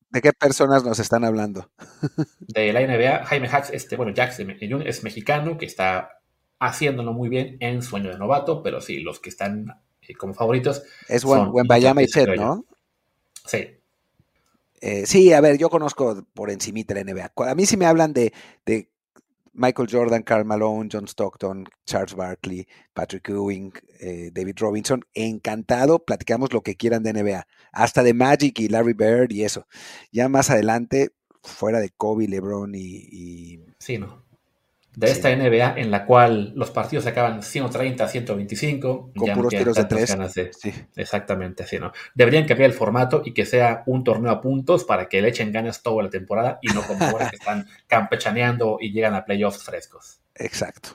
¿De qué personas nos están hablando? De la NBA, Jaime Hacks, este, bueno, Jackson es mexicano que está haciéndolo muy bien en sueño de novato, pero sí, los que están eh, como favoritos. Es buen, buen Bayama y Chet, ¿no? Sí. Eh, sí, a ver, yo conozco por encimita la NBA. A mí sí me hablan de, de Michael Jordan, Carl Malone, John Stockton, Charles Barkley, Patrick Ewing, eh, David Robinson. Encantado, platicamos lo que quieran de NBA, hasta de Magic y Larry Bird y eso. Ya más adelante, fuera de Kobe, LeBron y, y... Sí, no de esta NBA en la cual los partidos se acaban 130, 125. Con puros tiros de tres. sí. Exactamente, así, ¿no? Deberían cambiar el formato y que sea un torneo a puntos para que le echen ganas toda la temporada y no como ahora que están campechaneando y llegan a playoffs frescos. Exacto.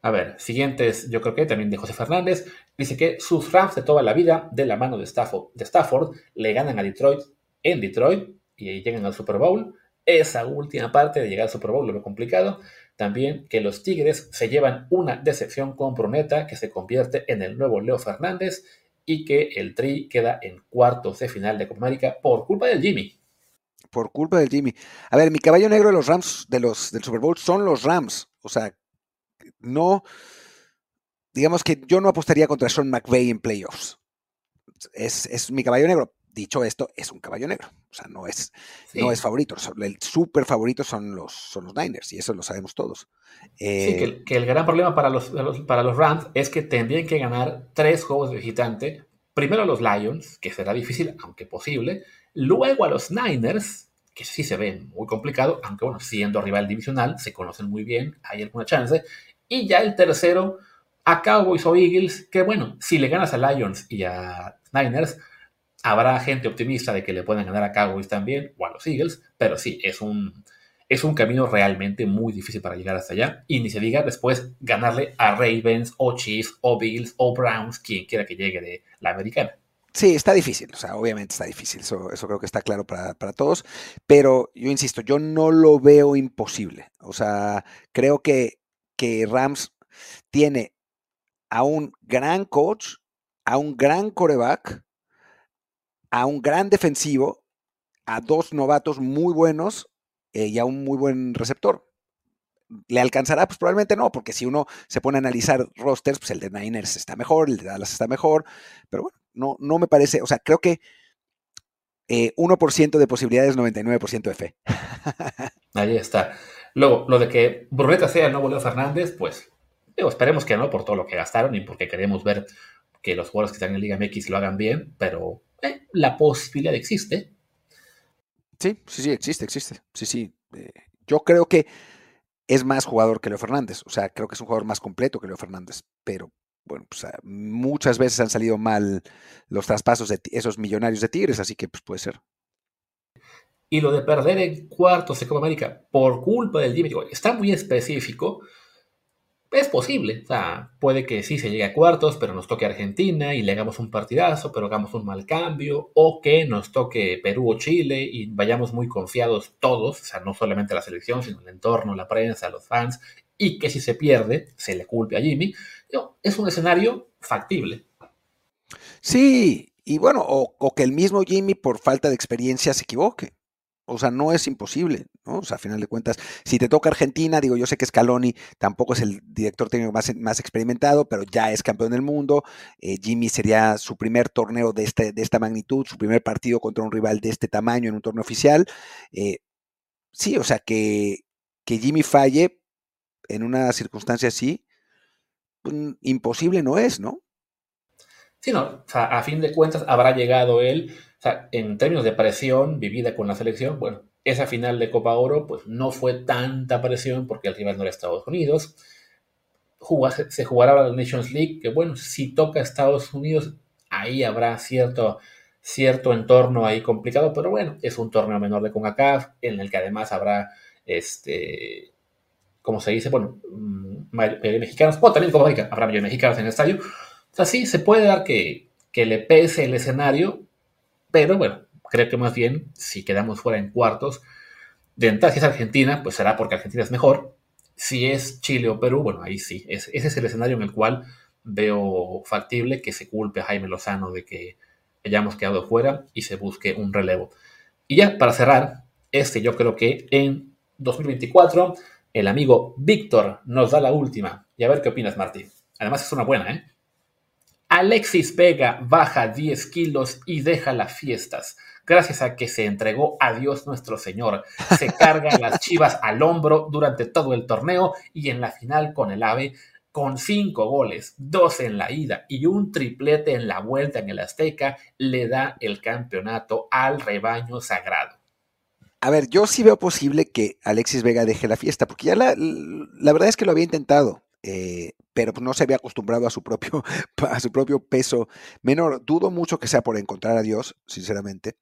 A ver, siguientes, yo creo que también de José Fernández, dice que sus Rams de toda la vida, de la mano de Stafford, de Stafford le ganan a Detroit en Detroit y llegan al Super Bowl. Esa última parte de llegar al Super Bowl lo complicado. También que los Tigres se llevan una decepción con Bruneta que se convierte en el nuevo Leo Fernández y que el Tri queda en cuartos de final de Copa América por culpa del Jimmy. Por culpa del Jimmy. A ver, mi caballo negro de los Rams de los, del Super Bowl son los Rams. O sea, no, digamos que yo no apostaría contra Sean McVay en playoffs. Es, es, mi caballo negro. Dicho esto, es un caballo negro. O sea, no es, sí. no es favorito. El súper favorito son los, son los Niners, y eso lo sabemos todos. Eh, sí, que el, que el, gran problema para los, para los Rams es que tendrían que ganar tres juegos de visitante. Primero a los Lions, que será difícil, aunque posible. Luego a los Niners, que sí se ve muy complicado, aunque bueno, siendo rival divisional, se conocen muy bien, hay alguna chance. Y ya el tercero a Cowboys o Eagles, que bueno, si le ganas a Lions y a Niners, habrá gente optimista de que le puedan ganar a Cowboys también o a los Eagles, pero sí, es un, es un camino realmente muy difícil para llegar hasta allá. Y ni se diga después ganarle a Ravens o Chiefs o Bills o Browns, quien quiera que llegue de la americana. Sí, está difícil, o sea, obviamente está difícil, eso, eso creo que está claro para, para, todos, pero yo insisto, yo no lo veo imposible, o sea, creo que, que Rams tiene a un gran coach, a un gran coreback, a un gran defensivo, a dos novatos muy buenos eh, y a un muy buen receptor. ¿Le alcanzará? Pues probablemente no, porque si uno se pone a analizar rosters, pues el de Niners está mejor, el de Dallas está mejor, pero bueno, no, no me parece, o sea, creo que eh, 1% de posibilidades, 99% de fe. Ahí está. Luego, lo de que Bruneta sea el nuevo Leo Fernández, pues esperemos que no por todo lo que gastaron y porque queremos ver que los jugadores que están en Liga MX lo hagan bien, pero eh, la posibilidad existe. Sí, sí, sí, existe, existe. Sí, sí. Eh, yo creo que es más jugador que Leo Fernández. O sea, creo que es un jugador más completo que Leo Fernández. Pero, bueno, pues muchas veces han salido mal los traspasos de esos millonarios de Tigres, así que pues puede ser. Y lo de perder en cuartos de Copa América por culpa del Jimmy, está muy específico, es posible. O sea, puede que sí se llegue a cuartos, pero nos toque Argentina y le hagamos un partidazo, pero hagamos un mal cambio. O que nos toque Perú o Chile y vayamos muy confiados todos, o sea, no solamente la selección, sino el entorno, la prensa, los fans. Y que si se pierde, se le culpe a Jimmy. Es un escenario factible. Sí, y bueno, o, o que el mismo Jimmy, por falta de experiencia, se equivoque. O sea, no es imposible, ¿no? O sea, a final de cuentas, si te toca Argentina, digo, yo sé que Scaloni tampoco es el director técnico más, más experimentado, pero ya es campeón del mundo. Eh, Jimmy sería su primer torneo de, este, de esta magnitud, su primer partido contra un rival de este tamaño en un torneo oficial. Eh, sí, o sea, que, que Jimmy falle en una circunstancia así, pues, imposible no es, ¿no? Sí, no, o sea, a fin de cuentas habrá llegado él o sea, en términos de presión vivida con la selección, bueno, esa final de Copa Oro, pues no fue tanta presión porque el rival no era Estados Unidos. se jugará la Nations League, que bueno, si toca Estados Unidos, ahí habrá cierto, cierto entorno ahí complicado, pero bueno, es un torneo menor de CONCACAF, en el que además habrá, este, como se dice, bueno, mm, mexicanos, o también como habrá mayoría mexicanos en el estadio. O sea, sí, se puede dar que, que le pese el escenario, pero bueno, creo que más bien si quedamos fuera en cuartos, de entrada si es Argentina, pues será porque Argentina es mejor. Si es Chile o Perú, bueno, ahí sí. Es, ese es el escenario en el cual veo factible que se culpe a Jaime Lozano de que hayamos quedado fuera y se busque un relevo. Y ya para cerrar, este yo creo que en 2024 el amigo Víctor nos da la última. Y a ver qué opinas, Martín. Además es una buena, ¿eh? Alexis Vega baja 10 kilos y deja las fiestas. Gracias a que se entregó a Dios nuestro Señor. Se carga las chivas al hombro durante todo el torneo y en la final con el AVE con cinco goles, dos en la ida y un triplete en la vuelta en el Azteca, le da el campeonato al rebaño sagrado. A ver, yo sí veo posible que Alexis Vega deje la fiesta, porque ya la, la verdad es que lo había intentado. Eh, pero no se había acostumbrado a su propio, a su propio peso menor. Dudo mucho que sea por encontrar a Dios, sinceramente.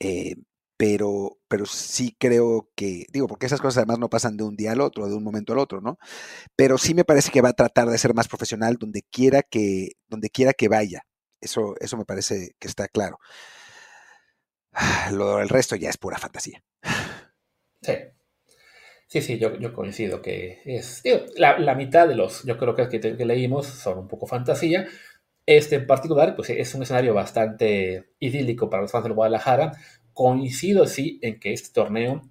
Eh, pero, pero sí creo que, digo, porque esas cosas además no pasan de un día al otro, de un momento al otro, ¿no? Pero sí me parece que va a tratar de ser más profesional donde quiera que, donde quiera que vaya. Eso, eso me parece que está claro. Lo del resto ya es pura fantasía. Sí. Sí, sí, yo, yo coincido que es. La, mitad de los, yo creo que, que, que, leímos son un poco fantasía. Este en particular, pues es un escenario bastante idílico para los fans del Guadalajara. Coincido, sí, en que este torneo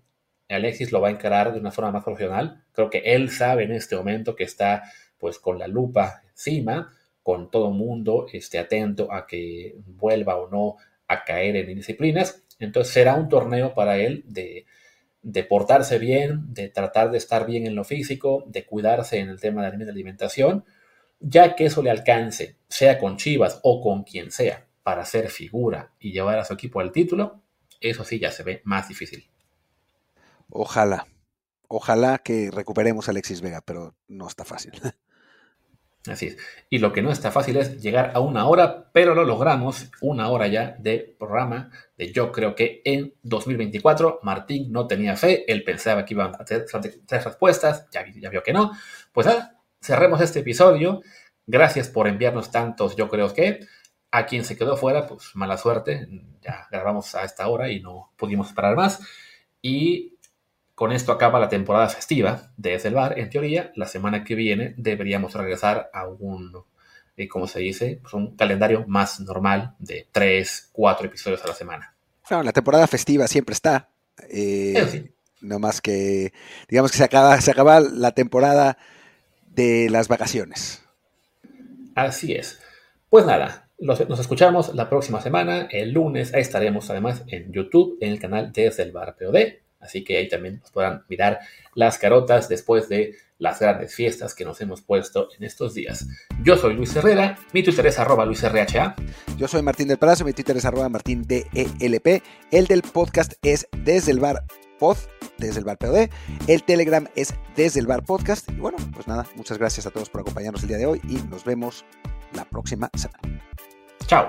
Alexis lo va a encarar de una forma más profesional. Creo que él sabe en este momento que está pues con la lupa encima, con todo mundo esté atento a que vuelva o no a caer en indisciplinas. Entonces será un torneo para él de, de portarse bien, de tratar de estar bien en lo físico, de cuidarse en el tema de la alimentación, ya que eso le alcance, sea con Chivas o con quien sea, para ser figura y llevar a su equipo al título, eso sí ya se ve más difícil. Ojalá, ojalá que recuperemos a Alexis Vega, pero no está fácil. Y lo que no está fácil es llegar a una hora, pero lo logramos, una hora ya de programa. De yo creo que en 2024 Martín no tenía fe, él pensaba que iban a tener tres respuestas, ya, vio que no. Pues nada, cerremos este episodio. Gracias por enviarnos tantos yo creo que. A quien se quedó fuera, pues mala suerte, ya grabamos a esta hora y no pudimos esperar más. Y con esto acaba la temporada festiva desde el bar. En teoría, la semana que viene deberíamos regresar a un, eh, ¿cómo se dice? Pues un calendario más normal de tres, cuatro episodios a la semana. Claro, la temporada festiva siempre está. Eh, sí. No más que, digamos que se acaba, se acaba la temporada de las vacaciones. Así es. Pues nada, nos, nos escuchamos la próxima semana. El lunes estaremos además en YouTube, en el canal Desde el Bar POD. Así que ahí también nos podrán mirar las carotas después de las grandes fiestas que nos hemos puesto en estos días. Yo soy Luis Herrera, mi Twitter es arroba LuisRHA. Yo soy Martín del Palacio, mi Twitter es arroba MartínDELP. El del podcast es Desde el Bar Pod, Desde el Bar POD. El Telegram es Desde el Bar Podcast. Y bueno, pues nada, muchas gracias a todos por acompañarnos el día de hoy y nos vemos la próxima semana. Chao.